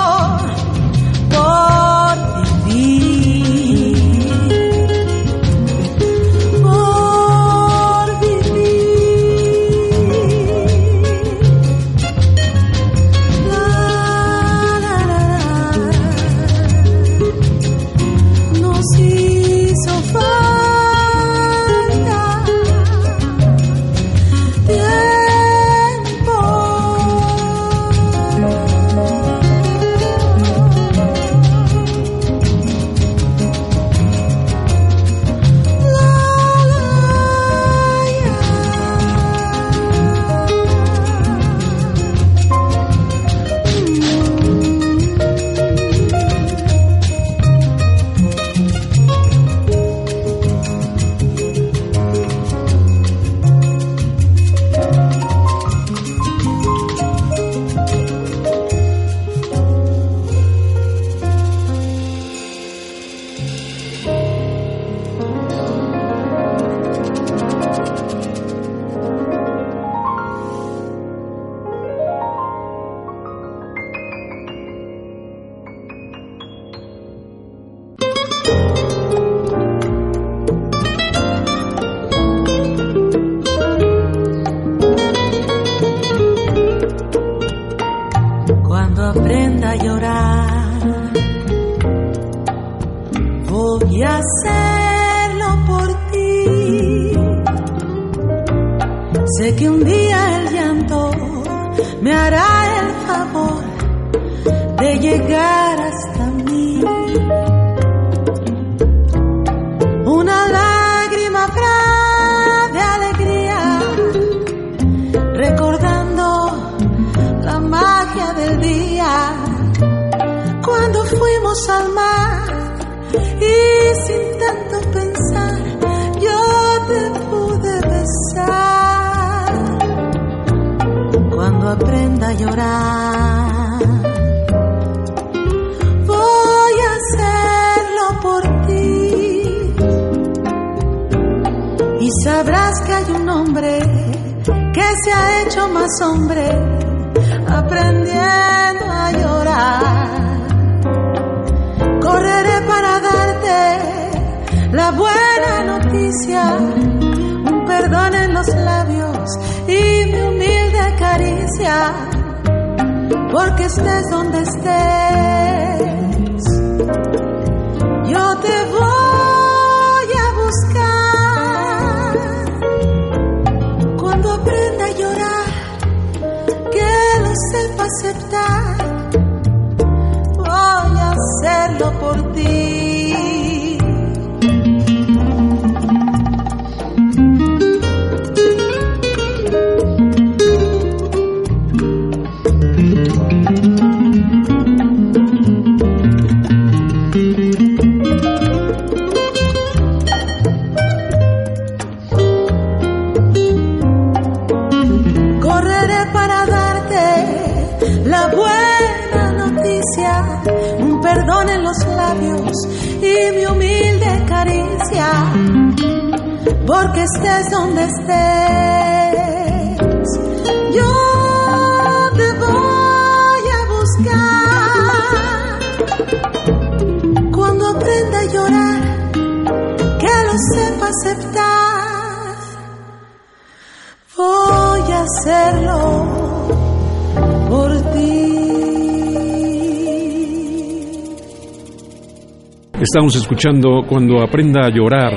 Estamos escuchando Cuando aprenda a llorar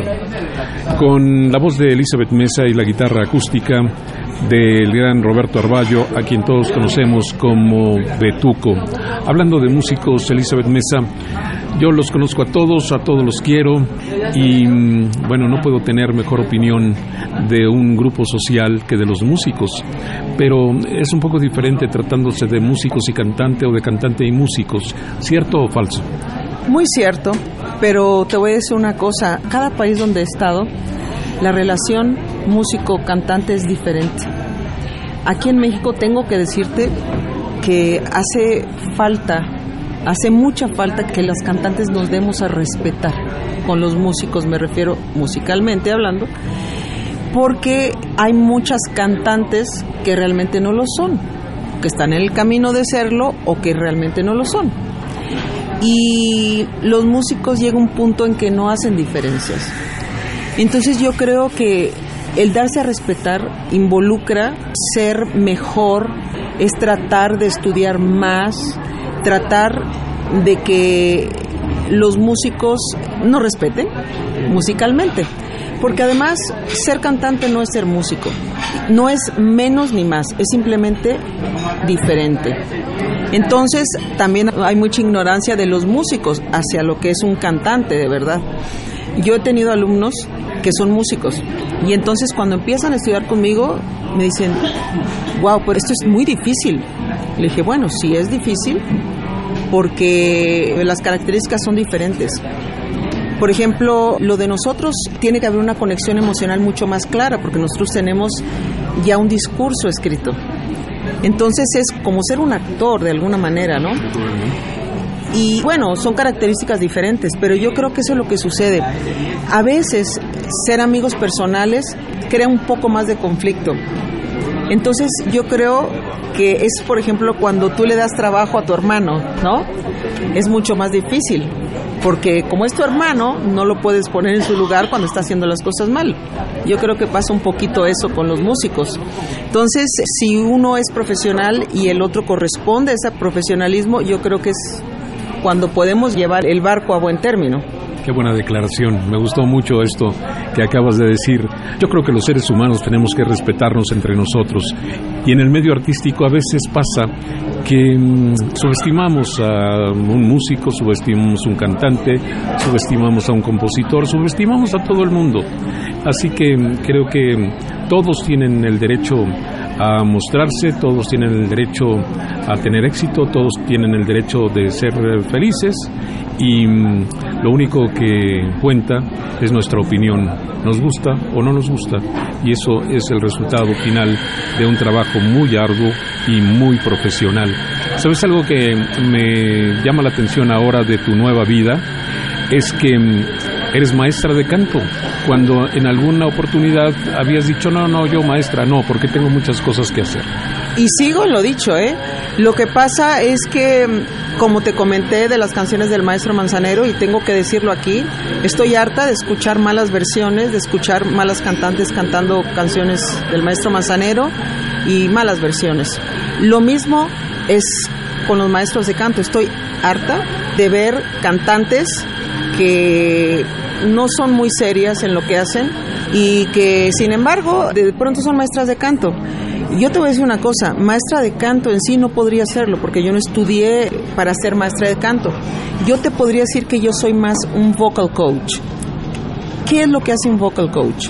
con la voz de Elizabeth Mesa y la guitarra acústica del gran Roberto Arballo, a quien todos conocemos como Betuco. Hablando de músicos, Elizabeth Mesa, yo los conozco a todos, a todos los quiero y mm, bueno, no puedo tener mejor opinión de un grupo social que de los músicos, pero es un poco diferente tratándose de músicos y cantante o de cantante y músicos, ¿cierto o falso? Muy cierto, pero te voy a decir una cosa, cada país donde he estado, la relación músico-cantante es diferente. Aquí en México tengo que decirte que hace falta, hace mucha falta que las cantantes nos demos a respetar con los músicos, me refiero musicalmente hablando, porque hay muchas cantantes que realmente no lo son, que están en el camino de serlo o que realmente no lo son. Y los músicos llega un punto en que no hacen diferencias. Entonces yo creo que el darse a respetar involucra ser mejor, es tratar de estudiar más, tratar de que los músicos nos respeten musicalmente. Porque además ser cantante no es ser músico, no es menos ni más, es simplemente diferente. Entonces también hay mucha ignorancia de los músicos hacia lo que es un cantante de verdad. Yo he tenido alumnos que son músicos y entonces cuando empiezan a estudiar conmigo me dicen, wow, pero esto es muy difícil. Le dije, bueno, sí es difícil porque las características son diferentes. Por ejemplo, lo de nosotros tiene que haber una conexión emocional mucho más clara porque nosotros tenemos ya un discurso escrito. Entonces es como ser un actor de alguna manera, ¿no? Y bueno, son características diferentes, pero yo creo que eso es lo que sucede. A veces ser amigos personales crea un poco más de conflicto. Entonces yo creo que es, por ejemplo, cuando tú le das trabajo a tu hermano, ¿no? Es mucho más difícil porque como es tu hermano, no lo puedes poner en su lugar cuando está haciendo las cosas mal. Yo creo que pasa un poquito eso con los músicos. Entonces, si uno es profesional y el otro corresponde a ese profesionalismo, yo creo que es cuando podemos llevar el barco a buen término. Qué buena declaración. Me gustó mucho esto que acabas de decir. Yo creo que los seres humanos tenemos que respetarnos entre nosotros. Y en el medio artístico a veces pasa que mm, subestimamos a un músico, subestimamos a un cantante, subestimamos a un compositor, subestimamos a todo el mundo. Así que mm, creo que todos tienen el derecho a mostrarse, todos tienen el derecho a tener éxito, todos tienen el derecho de ser felices y mm, lo único que cuenta es nuestra opinión, nos gusta o no nos gusta y eso es el resultado final de un trabajo muy arduo y muy profesional. ¿Sabes algo que me llama la atención ahora de tu nueva vida? Es que mm, eres maestra de canto, cuando en alguna oportunidad habías dicho, no, no, yo maestra, no, porque tengo muchas cosas que hacer. Y sigo en lo dicho, ¿eh? Lo que pasa es que, como te comenté de las canciones del maestro Manzanero, y tengo que decirlo aquí, estoy harta de escuchar malas versiones, de escuchar malas cantantes cantando canciones del maestro Manzanero y malas versiones. Lo mismo es con los maestros de canto, estoy harta de ver cantantes que no son muy serias en lo que hacen y que sin embargo de pronto son maestras de canto. Yo te voy a decir una cosa, maestra de canto en sí no podría serlo porque yo no estudié para ser maestra de canto. Yo te podría decir que yo soy más un vocal coach. ¿Qué es lo que hace un vocal coach?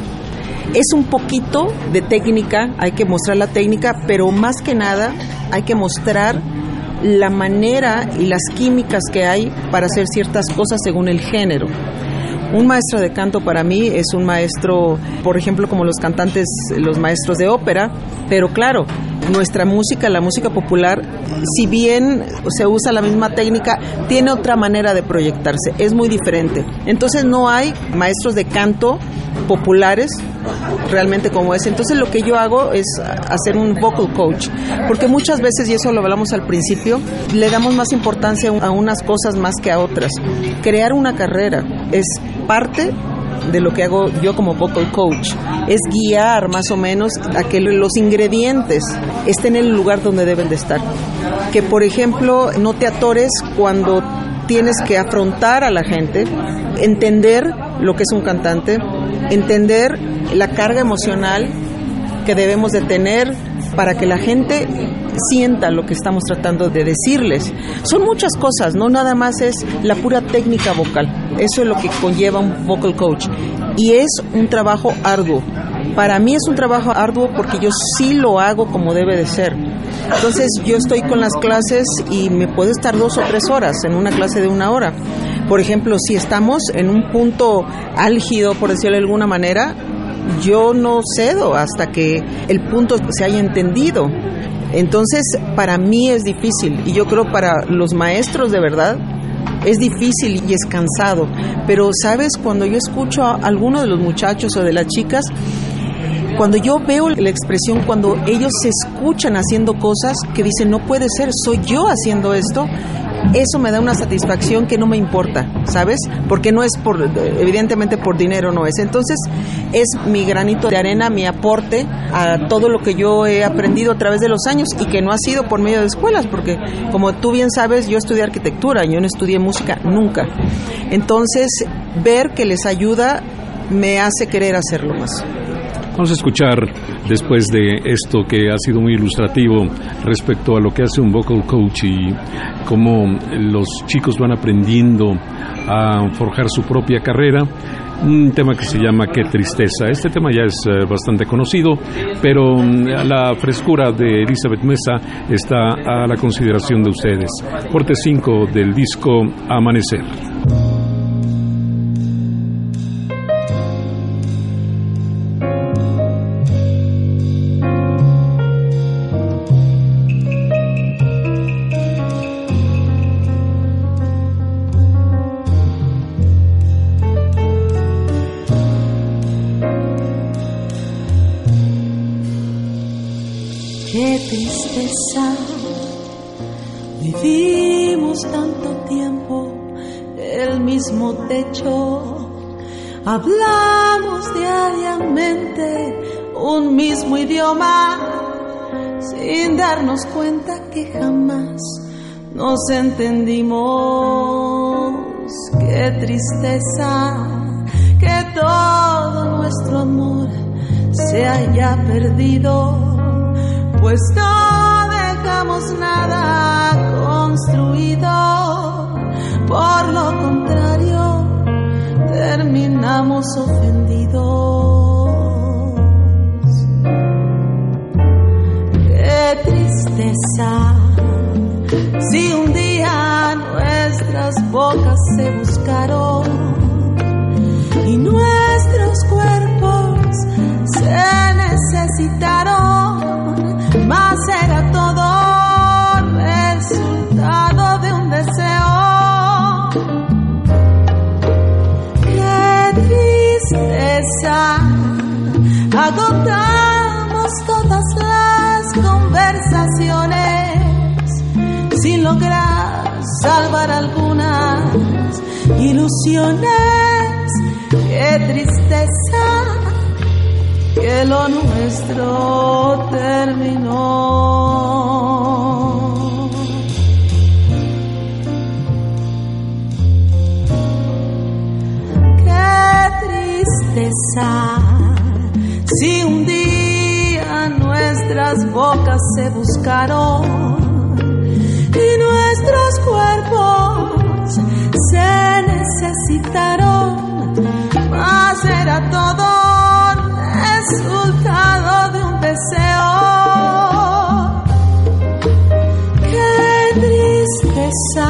Es un poquito de técnica, hay que mostrar la técnica, pero más que nada hay que mostrar la manera y las químicas que hay para hacer ciertas cosas según el género. Un maestro de canto para mí es un maestro, por ejemplo, como los cantantes, los maestros de ópera, pero claro, nuestra música, la música popular, si bien se usa la misma técnica, tiene otra manera de proyectarse, es muy diferente. Entonces no hay maestros de canto populares realmente como es. Entonces lo que yo hago es hacer un vocal coach, porque muchas veces, y eso lo hablamos al principio, le damos más importancia a unas cosas más que a otras. Crear una carrera es parte de lo que hago yo como vocal coach. Es guiar más o menos a que los ingredientes estén en el lugar donde deben de estar. Que por ejemplo no te atores cuando tienes que afrontar a la gente, entender lo que es un cantante, entender la carga emocional que debemos de tener para que la gente sienta lo que estamos tratando de decirles. Son muchas cosas, no nada más es la pura técnica vocal. Eso es lo que conlleva un vocal coach. Y es un trabajo arduo. Para mí es un trabajo arduo porque yo sí lo hago como debe de ser. Entonces yo estoy con las clases y me puedo estar dos o tres horas en una clase de una hora. Por ejemplo, si estamos en un punto álgido, por decirlo de alguna manera, yo no cedo hasta que el punto se haya entendido. Entonces, para mí es difícil y yo creo para los maestros de verdad es difícil y es cansado. Pero, ¿sabes? Cuando yo escucho a alguno de los muchachos o de las chicas, cuando yo veo la expresión, cuando ellos se escuchan haciendo cosas que dicen, no puede ser, soy yo haciendo esto, eso me da una satisfacción que no me importa, ¿sabes? Porque no es por, evidentemente por dinero no es. Entonces es mi granito de arena, mi aporte a todo lo que yo he aprendido a través de los años y que no ha sido por medio de escuelas, porque como tú bien sabes, yo estudié arquitectura, yo no estudié música nunca. Entonces, ver que les ayuda me hace querer hacerlo más. Vamos a escuchar después de esto que ha sido muy ilustrativo respecto a lo que hace un vocal coach y cómo los chicos van aprendiendo a forjar su propia carrera. Un tema que se llama Qué tristeza. Este tema ya es eh, bastante conocido, pero mm, la frescura de Elizabeth Mesa está a la consideración de ustedes. Corte 5 del disco Amanecer. Que jamás nos entendimos. Qué tristeza que todo nuestro amor se haya perdido, pues no dejamos nada construido. Por lo contrario, terminamos ofendidos. Si un día nuestras bocas se buscaron y nuestros cuerpos se necesitaron, salvar algunas ilusiones. Qué tristeza que lo nuestro terminó. Qué tristeza si un día nuestras bocas se buscaron y nuestros cuerpos se necesitaron, más era todo resultado de un deseo. Qué tristeza,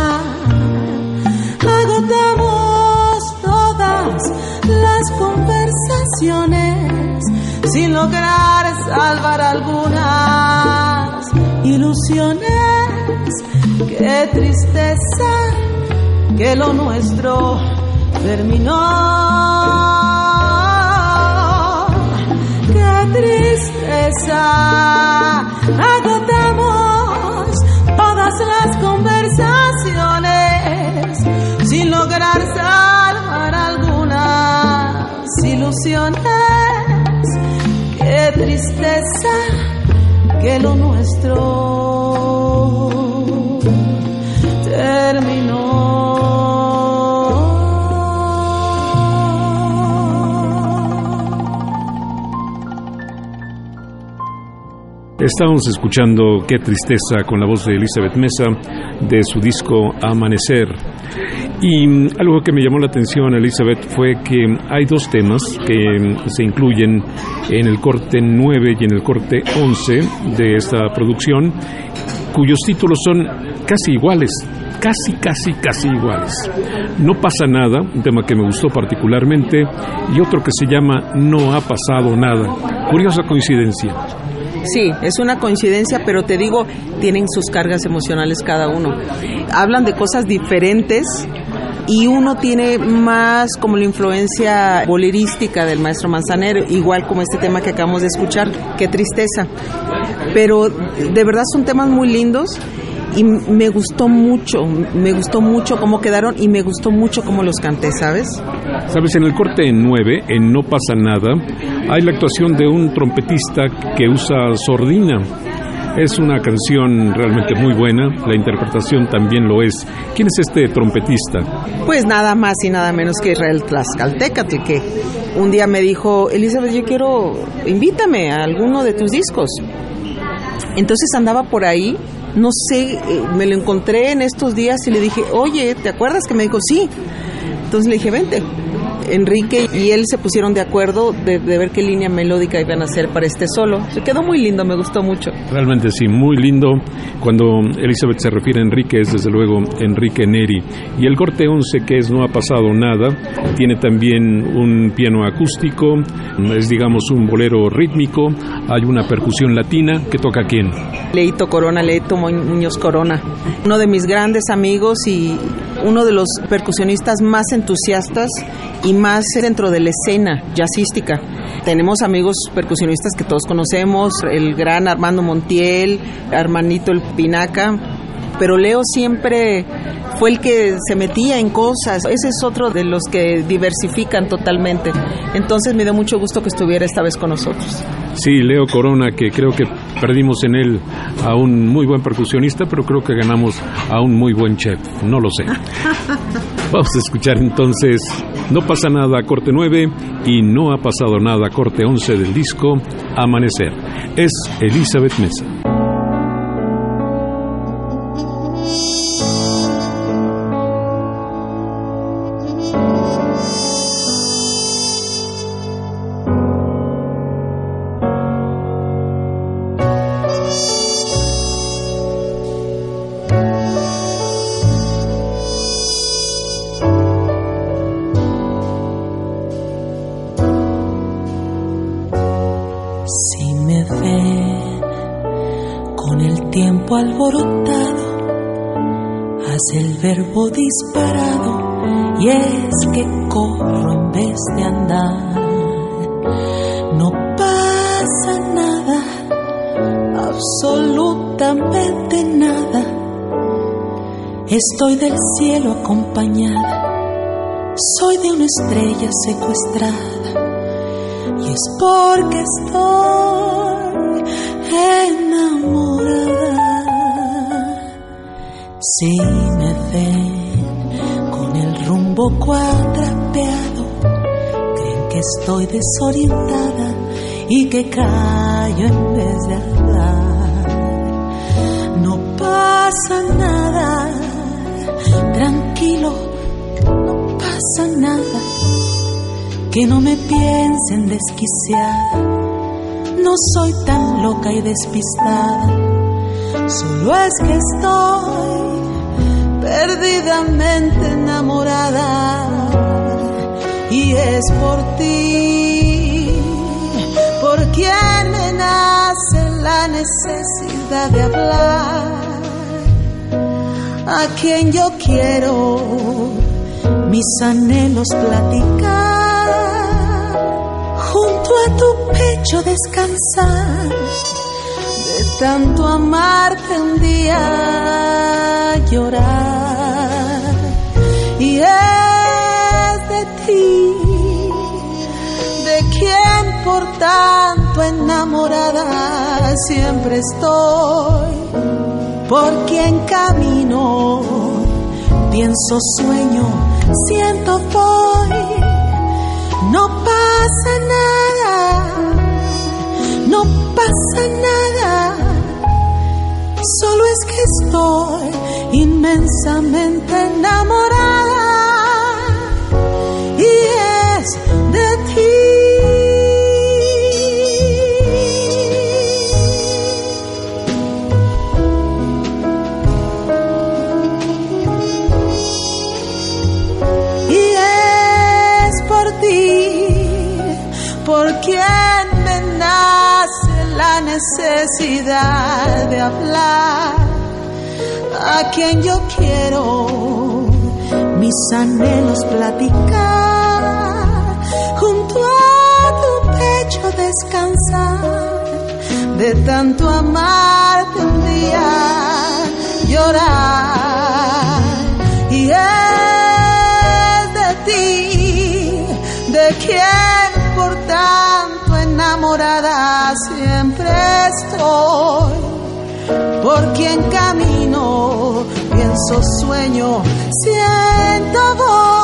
agotamos todas las conversaciones sin lograr salvar algunas ilusiones. Qué tristeza que lo nuestro terminó. Qué tristeza agotamos todas las conversaciones sin lograr salvar algunas ilusiones. Qué tristeza que lo nuestro Estábamos escuchando Qué tristeza con la voz de Elizabeth Mesa de su disco Amanecer. Y algo que me llamó la atención, Elizabeth, fue que hay dos temas que se incluyen en el corte 9 y en el corte 11 de esta producción, cuyos títulos son casi iguales, casi, casi, casi iguales. No pasa nada, un tema que me gustó particularmente, y otro que se llama No ha pasado nada. Curiosa coincidencia. Sí, es una coincidencia, pero te digo, tienen sus cargas emocionales cada uno. Hablan de cosas diferentes y uno tiene más como la influencia bolerística del maestro Manzanero, igual como este tema que acabamos de escuchar, qué tristeza. Pero de verdad son temas muy lindos y me gustó mucho, me gustó mucho cómo quedaron y me gustó mucho cómo los canté, ¿sabes? Sabes, en el corte 9, en No pasa nada, hay la actuación de un trompetista que usa sordina. Es una canción realmente muy buena, la interpretación también lo es. ¿Quién es este trompetista? Pues nada más y nada menos que Israel Tlaxcaltecatl, que un día me dijo, Elizabeth, yo quiero, invítame a alguno de tus discos. Entonces andaba por ahí no sé, eh, me lo encontré en estos días y le dije, oye, ¿te acuerdas que me dijo sí? Entonces le dije, vente. Enrique y él se pusieron de acuerdo de, ver qué línea melódica iban a hacer para este solo. Se quedó muy lindo, me gustó mucho. Realmente sí, muy lindo. Cuando Elizabeth se refiere a Enrique es desde luego Enrique Neri. Y el corte 11, que es No ha pasado nada, tiene también un piano acústico, es digamos un bolero rítmico, hay una percusión latina que toca quién? Leito Corona, Leito Muñoz Corona, uno de mis grandes amigos y uno de los percusionistas más entusiastas y más dentro de la escena jazzística. Tenemos amigos percusionistas que todos conocemos, el gran Armando Montiel, Armanito El Pinaca, pero Leo siempre fue el que se metía en cosas. Ese es otro de los que diversifican totalmente. Entonces me dio mucho gusto que estuviera esta vez con nosotros. Sí, Leo Corona, que creo que perdimos en él a un muy buen percusionista, pero creo que ganamos a un muy buen chef. No lo sé. [laughs] Vamos a escuchar entonces No pasa nada, corte 9 y No ha pasado nada, corte 11 del disco Amanecer. Es Elizabeth Mesa. Y es que corro en vez de andar. No pasa nada, absolutamente nada. Estoy del cielo acompañada, soy de una estrella secuestrada y es porque estoy enamorada. Si me ven con el rumbo cuadrapeado, creen que estoy desorientada y que callo en vez de hablar. No pasa nada, tranquilo, no pasa nada, que no me piensen desquiciar. No soy tan loca y despistada, solo es que estoy perdidamente enamorada. Y es por ti, por quien me nace la necesidad de hablar, a quien yo quiero mis anhelos platicar, junto a tu pecho descansar. De tanto amarte un día llorar es de ti, de quien por tanto enamorada siempre estoy, por quien camino, pienso, sueño, siento voy, no pasa nada, no pasa nada, solo es que estoy inmensamente enamorada necesidad de hablar. A quien yo quiero mis anhelos platicar, junto a tu pecho descansar, de tanto amarte un día llorar. Y es de ti, de quien por tanto enamorada siempre estoy por quien camino, pienso, sueño, siento, voy.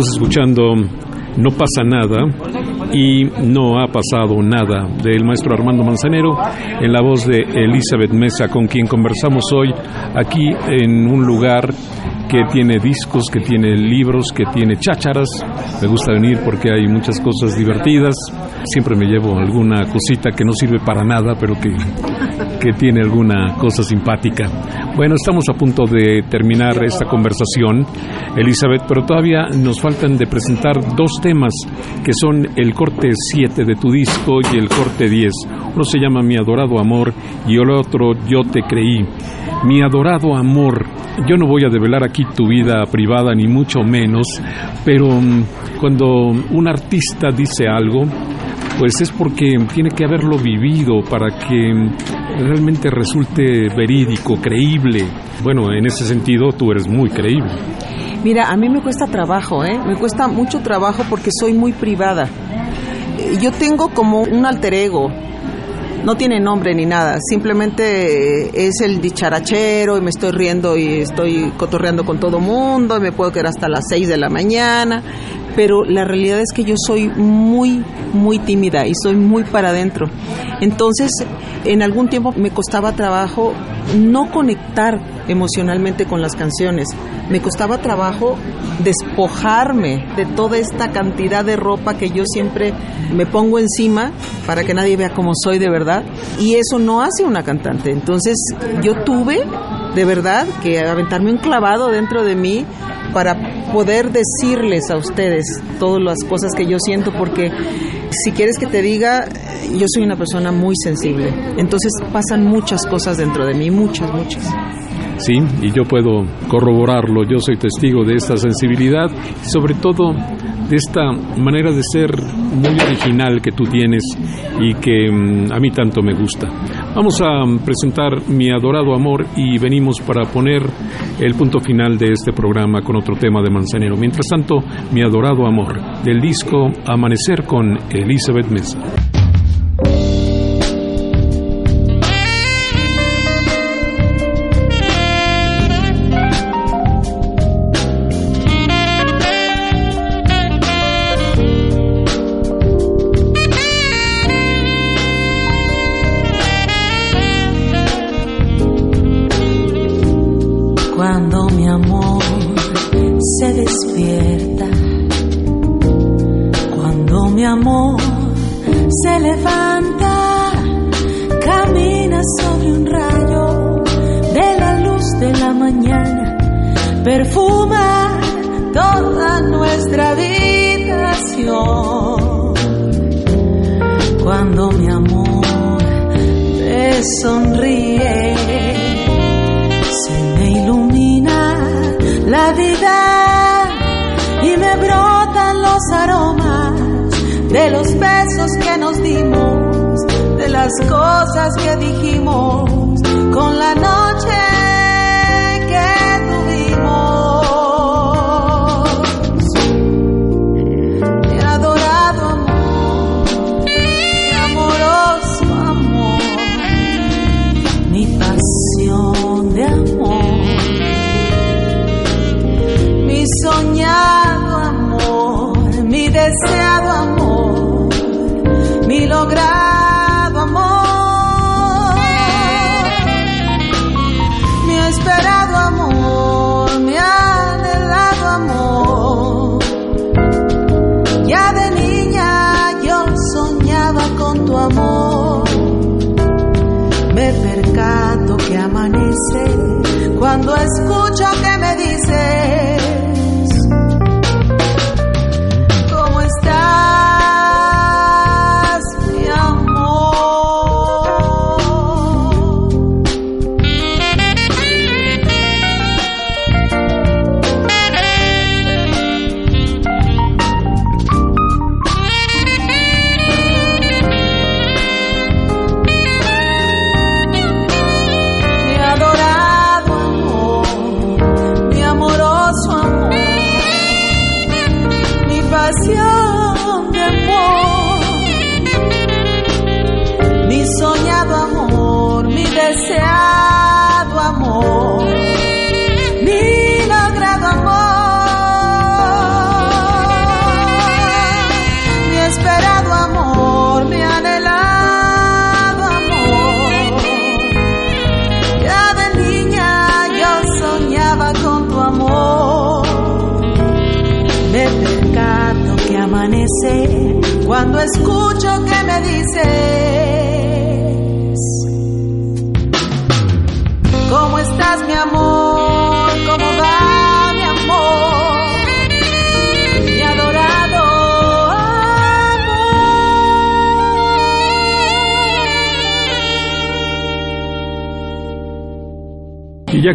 Estamos escuchando No pasa nada y No ha pasado nada del maestro Armando Manzanero en la voz de Elizabeth Mesa con quien conversamos hoy aquí en un lugar que tiene discos, que tiene libros, que tiene chácharas. Me gusta venir porque hay muchas cosas divertidas. Siempre me llevo alguna cosita que no sirve para nada, pero que, que tiene alguna cosa simpática. Bueno, estamos a punto de terminar esta conversación, Elizabeth, pero todavía nos faltan de presentar dos temas que son el corte 7 de tu disco y el corte 10. Uno se llama Mi adorado amor y el otro Yo te creí. Mi adorado amor, yo no voy a develar aquí tu vida privada ni mucho menos, pero mm, cuando un artista dice algo, pues es porque tiene que haberlo vivido para que realmente resulte verídico, creíble. Bueno, en ese sentido tú eres muy creíble. Mira, a mí me cuesta trabajo, ¿eh? Me cuesta mucho trabajo porque soy muy privada. Yo tengo como un alter ego. No tiene nombre ni nada, simplemente es el dicharachero y me estoy riendo y estoy cotorreando con todo mundo y me puedo quedar hasta las 6 de la mañana, pero la realidad es que yo soy muy, muy tímida y soy muy para adentro. Entonces, en algún tiempo me costaba trabajo no conectar emocionalmente con las canciones. Me costaba trabajo despojarme de toda esta cantidad de ropa que yo siempre me pongo encima para que nadie vea cómo soy de verdad. Y eso no hace una cantante. Entonces yo tuve de verdad que aventarme un clavado dentro de mí para poder decirles a ustedes todas las cosas que yo siento porque si quieres que te diga, yo soy una persona muy sensible. Entonces pasan muchas cosas dentro de mí, muchas, muchas. Sí, y yo puedo corroborarlo, yo soy testigo de esta sensibilidad sobre todo de esta manera de ser muy original que tú tienes y que mm, a mí tanto me gusta. Vamos a presentar Mi Adorado Amor y venimos para poner el punto final de este programa con otro tema de Manzanero. Mientras tanto, Mi Adorado Amor, del disco Amanecer con Elizabeth Mesa.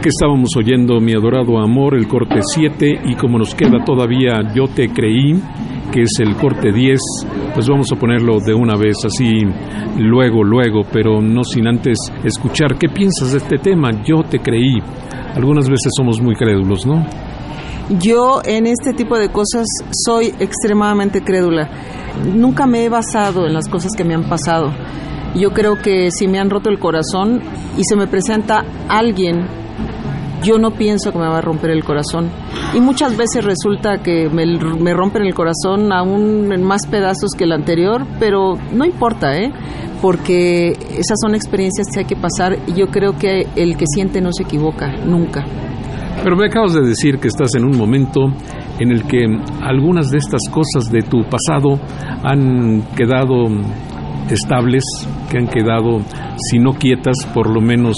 Que estábamos oyendo Mi adorado amor, el corte 7, y como nos queda todavía Yo te creí, que es el corte 10, pues vamos a ponerlo de una vez así, luego, luego, pero no sin antes escuchar qué piensas de este tema. Yo te creí. Algunas veces somos muy crédulos, ¿no? Yo en este tipo de cosas soy extremadamente crédula. Nunca me he basado en las cosas que me han pasado. Yo creo que si me han roto el corazón y se me presenta alguien yo no pienso que me va a romper el corazón. Y muchas veces resulta que me, rompen el corazón aún en más pedazos que el anterior, pero no importa, ¿eh? Porque esas son experiencias que hay que pasar y yo creo que el que siente no se equivoca, nunca. Pero me acabas de decir que estás en un momento en el que algunas de estas cosas de tu pasado han quedado estables, que han quedado, si no quietas, por lo menos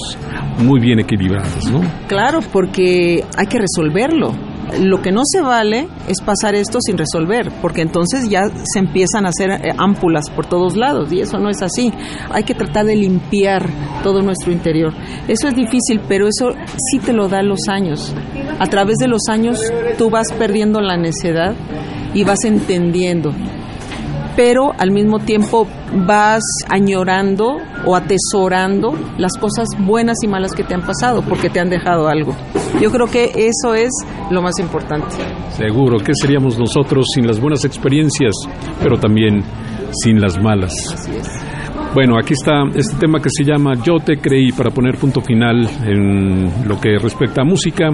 muy bien equilibradas, ¿no? Claro, porque hay que resolverlo. Lo que no se vale es pasar esto sin resolver, porque entonces ya se empiezan a hacer eh, ámpulas por todos lados y eso no es así. Hay que tratar de limpiar todo nuestro interior. Eso es difícil, pero eso sí te lo da los años. A través de los años tú vas perdiendo la necedad y vas entendiendo pero al mismo tiempo vas añorando o atesorando las cosas buenas y malas que te han pasado porque te han dejado algo. Yo creo que eso es lo más importante. Seguro, ¿qué seríamos nosotros sin las buenas experiencias, pero también sin las malas? Así es. Bueno, aquí está este tema que se llama Yo te creí para poner punto final en lo que respecta a música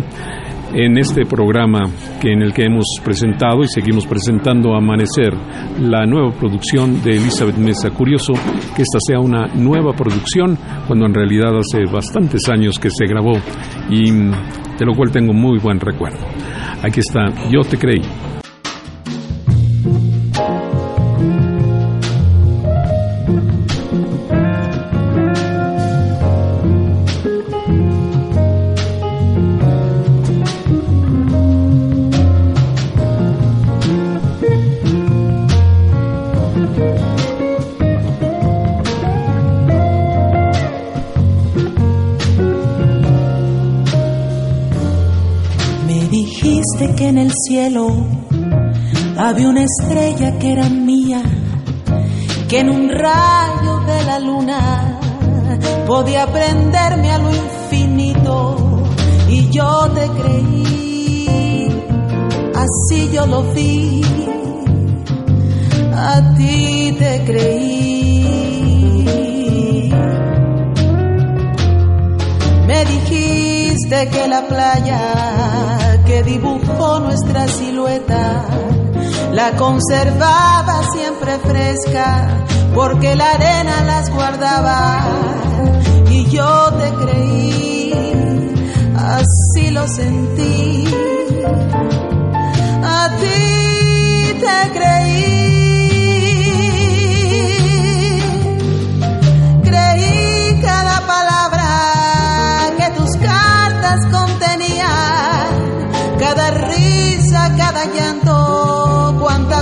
en este programa que en el que hemos presentado y seguimos presentando Amanecer, la nueva producción de Elizabeth Mesa. Curioso que esta sea una nueva producción cuando en realidad hace bastantes años que se grabó y de lo cual tengo muy buen recuerdo. Aquí está, yo te creí. Estrella que conservaba siempre fresca, porque la arena las guardaba y yo te creí, así lo sentí, a ti te creí. llanto,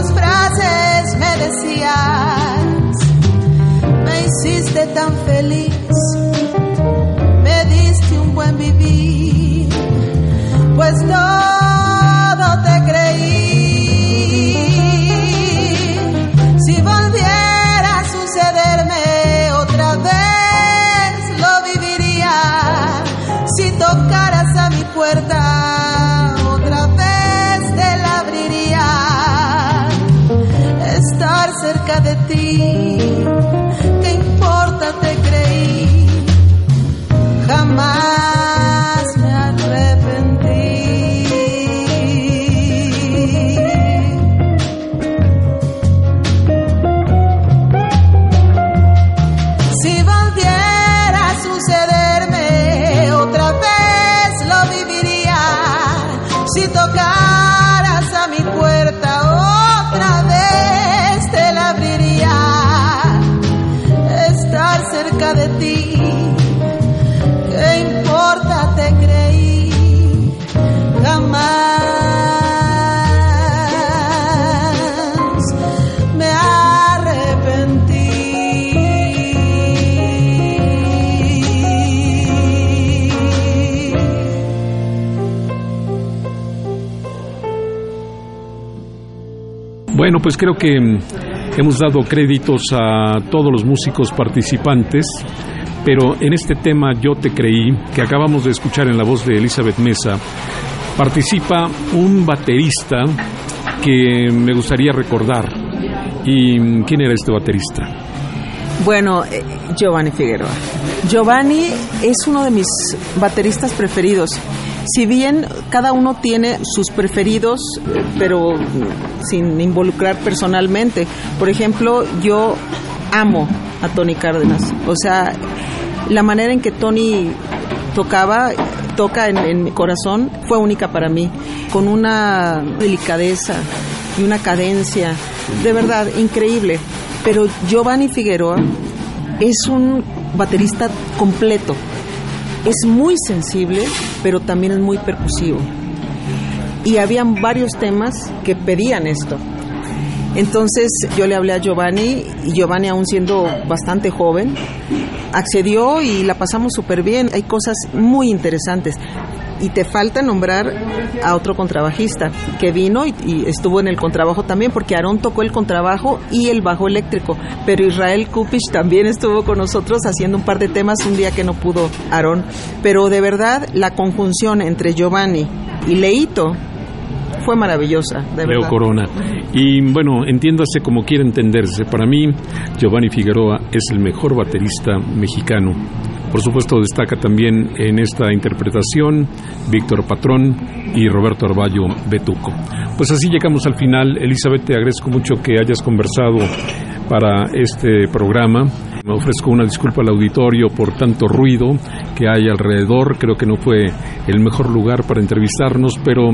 frases me decías, me hiciste tan feliz, me diste un buen vivir, pues todo See. Bueno, pues creo que Hemos dado créditos a todos los músicos participantes, pero en este tema Yo te creí, que acabamos de escuchar en la voz de Elizabeth Mesa, participa un baterista que me gustaría recordar. ¿Y quién era este baterista? Bueno, eh, Giovanni Figueroa. Giovanni es uno de mis bateristas preferidos si bien cada uno tiene sus preferidos, pero sin involucrar personalmente. Por ejemplo, yo amo a Tony Cárdenas. O sea, la manera en que Tony tocaba, toca en, mi corazón, fue única para mí, con una delicadeza y una cadencia, de verdad, increíble. Pero Giovanni Figueroa es un baterista completo, es muy sensible, pero también es muy percusivo. y habían varios temas que pedían esto. Entonces yo le hablé a Giovanni y Giovanni aún siendo bastante joven accedió y la pasamos súper bien. Hay cosas muy interesantes. Y te falta nombrar a otro contrabajista que vino y, y estuvo en el contrabajo también, porque Aarón tocó el contrabajo y el bajo eléctrico. Pero Israel Kupich también estuvo con nosotros haciendo un par de temas un día que no pudo Aarón. Pero de verdad, la conjunción entre Giovanni y Leito fue maravillosa, de Leo verdad. Corona. Y bueno, entiéndase como quiera entenderse. Para mí, Giovanni Figueroa es el mejor baterista mexicano. Por supuesto, destaca también en esta interpretación Víctor Patrón y Roberto Arballo Betuco. Pues así llegamos al final. Elizabeth, te agradezco mucho que hayas conversado para este programa. Me ofrezco una disculpa al auditorio por tanto ruido que hay alrededor. Creo que no fue el mejor lugar para entrevistarnos, pero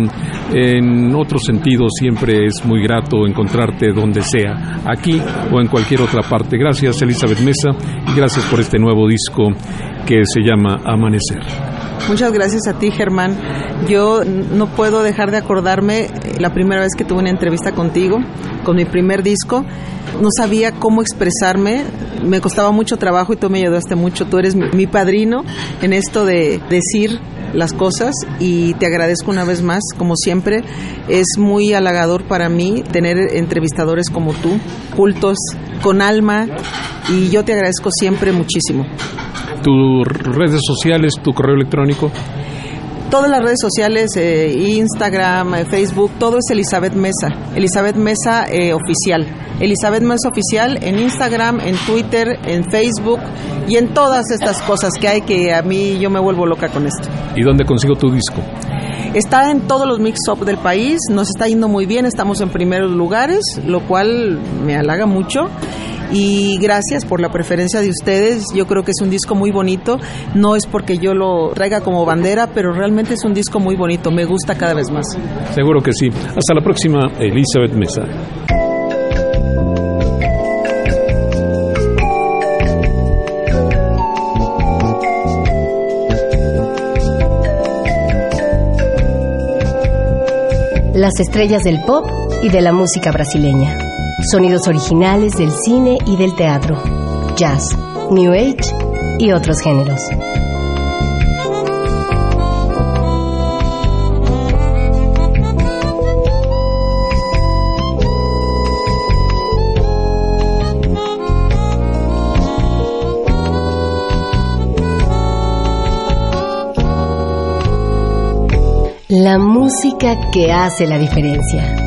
en otro sentido siempre es muy grato encontrarte donde sea, aquí o en cualquier otra parte. Gracias Elizabeth Mesa y gracias por este nuevo disco que se llama Amanecer. Muchas gracias a ti, Germán. Yo no puedo dejar de acordarme eh, la primera vez que tuve una entrevista contigo, con mi primer disco. No sabía cómo expresarme, me costaba mucho trabajo y tú me ayudaste mucho. Tú eres mi, mi padrino en esto de decir las cosas y te agradezco una vez más, como siempre. Es muy halagador para mí tener entrevistadores como tú, cultos, con alma, y yo te agradezco siempre muchísimo. Tus redes sociales, tu correo electrónico. Todas las redes sociales, eh, Instagram, eh, Facebook, todo es Elizabeth Mesa. Elizabeth Mesa eh, Oficial. Elizabeth Mesa Oficial en Instagram, en Twitter, en Facebook y en todas estas cosas que hay que a mí yo me vuelvo loca con esto. ¿Y dónde consigo tu disco? Está en todos los mix-up del país, nos está yendo muy bien, estamos en primeros lugares, lo cual me halaga mucho. Y gracias por la preferencia de ustedes. Yo creo que es un disco muy bonito. No es porque yo lo traiga como bandera, pero realmente es un disco muy bonito. Me gusta cada vez más. Seguro que sí. Hasta la próxima, Elizabeth Mesa. Las estrellas del pop y de la música brasileña. Sonidos originales del cine y del teatro. Jazz, New Age y otros géneros. La música que hace la diferencia.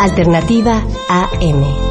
Alternativa AM.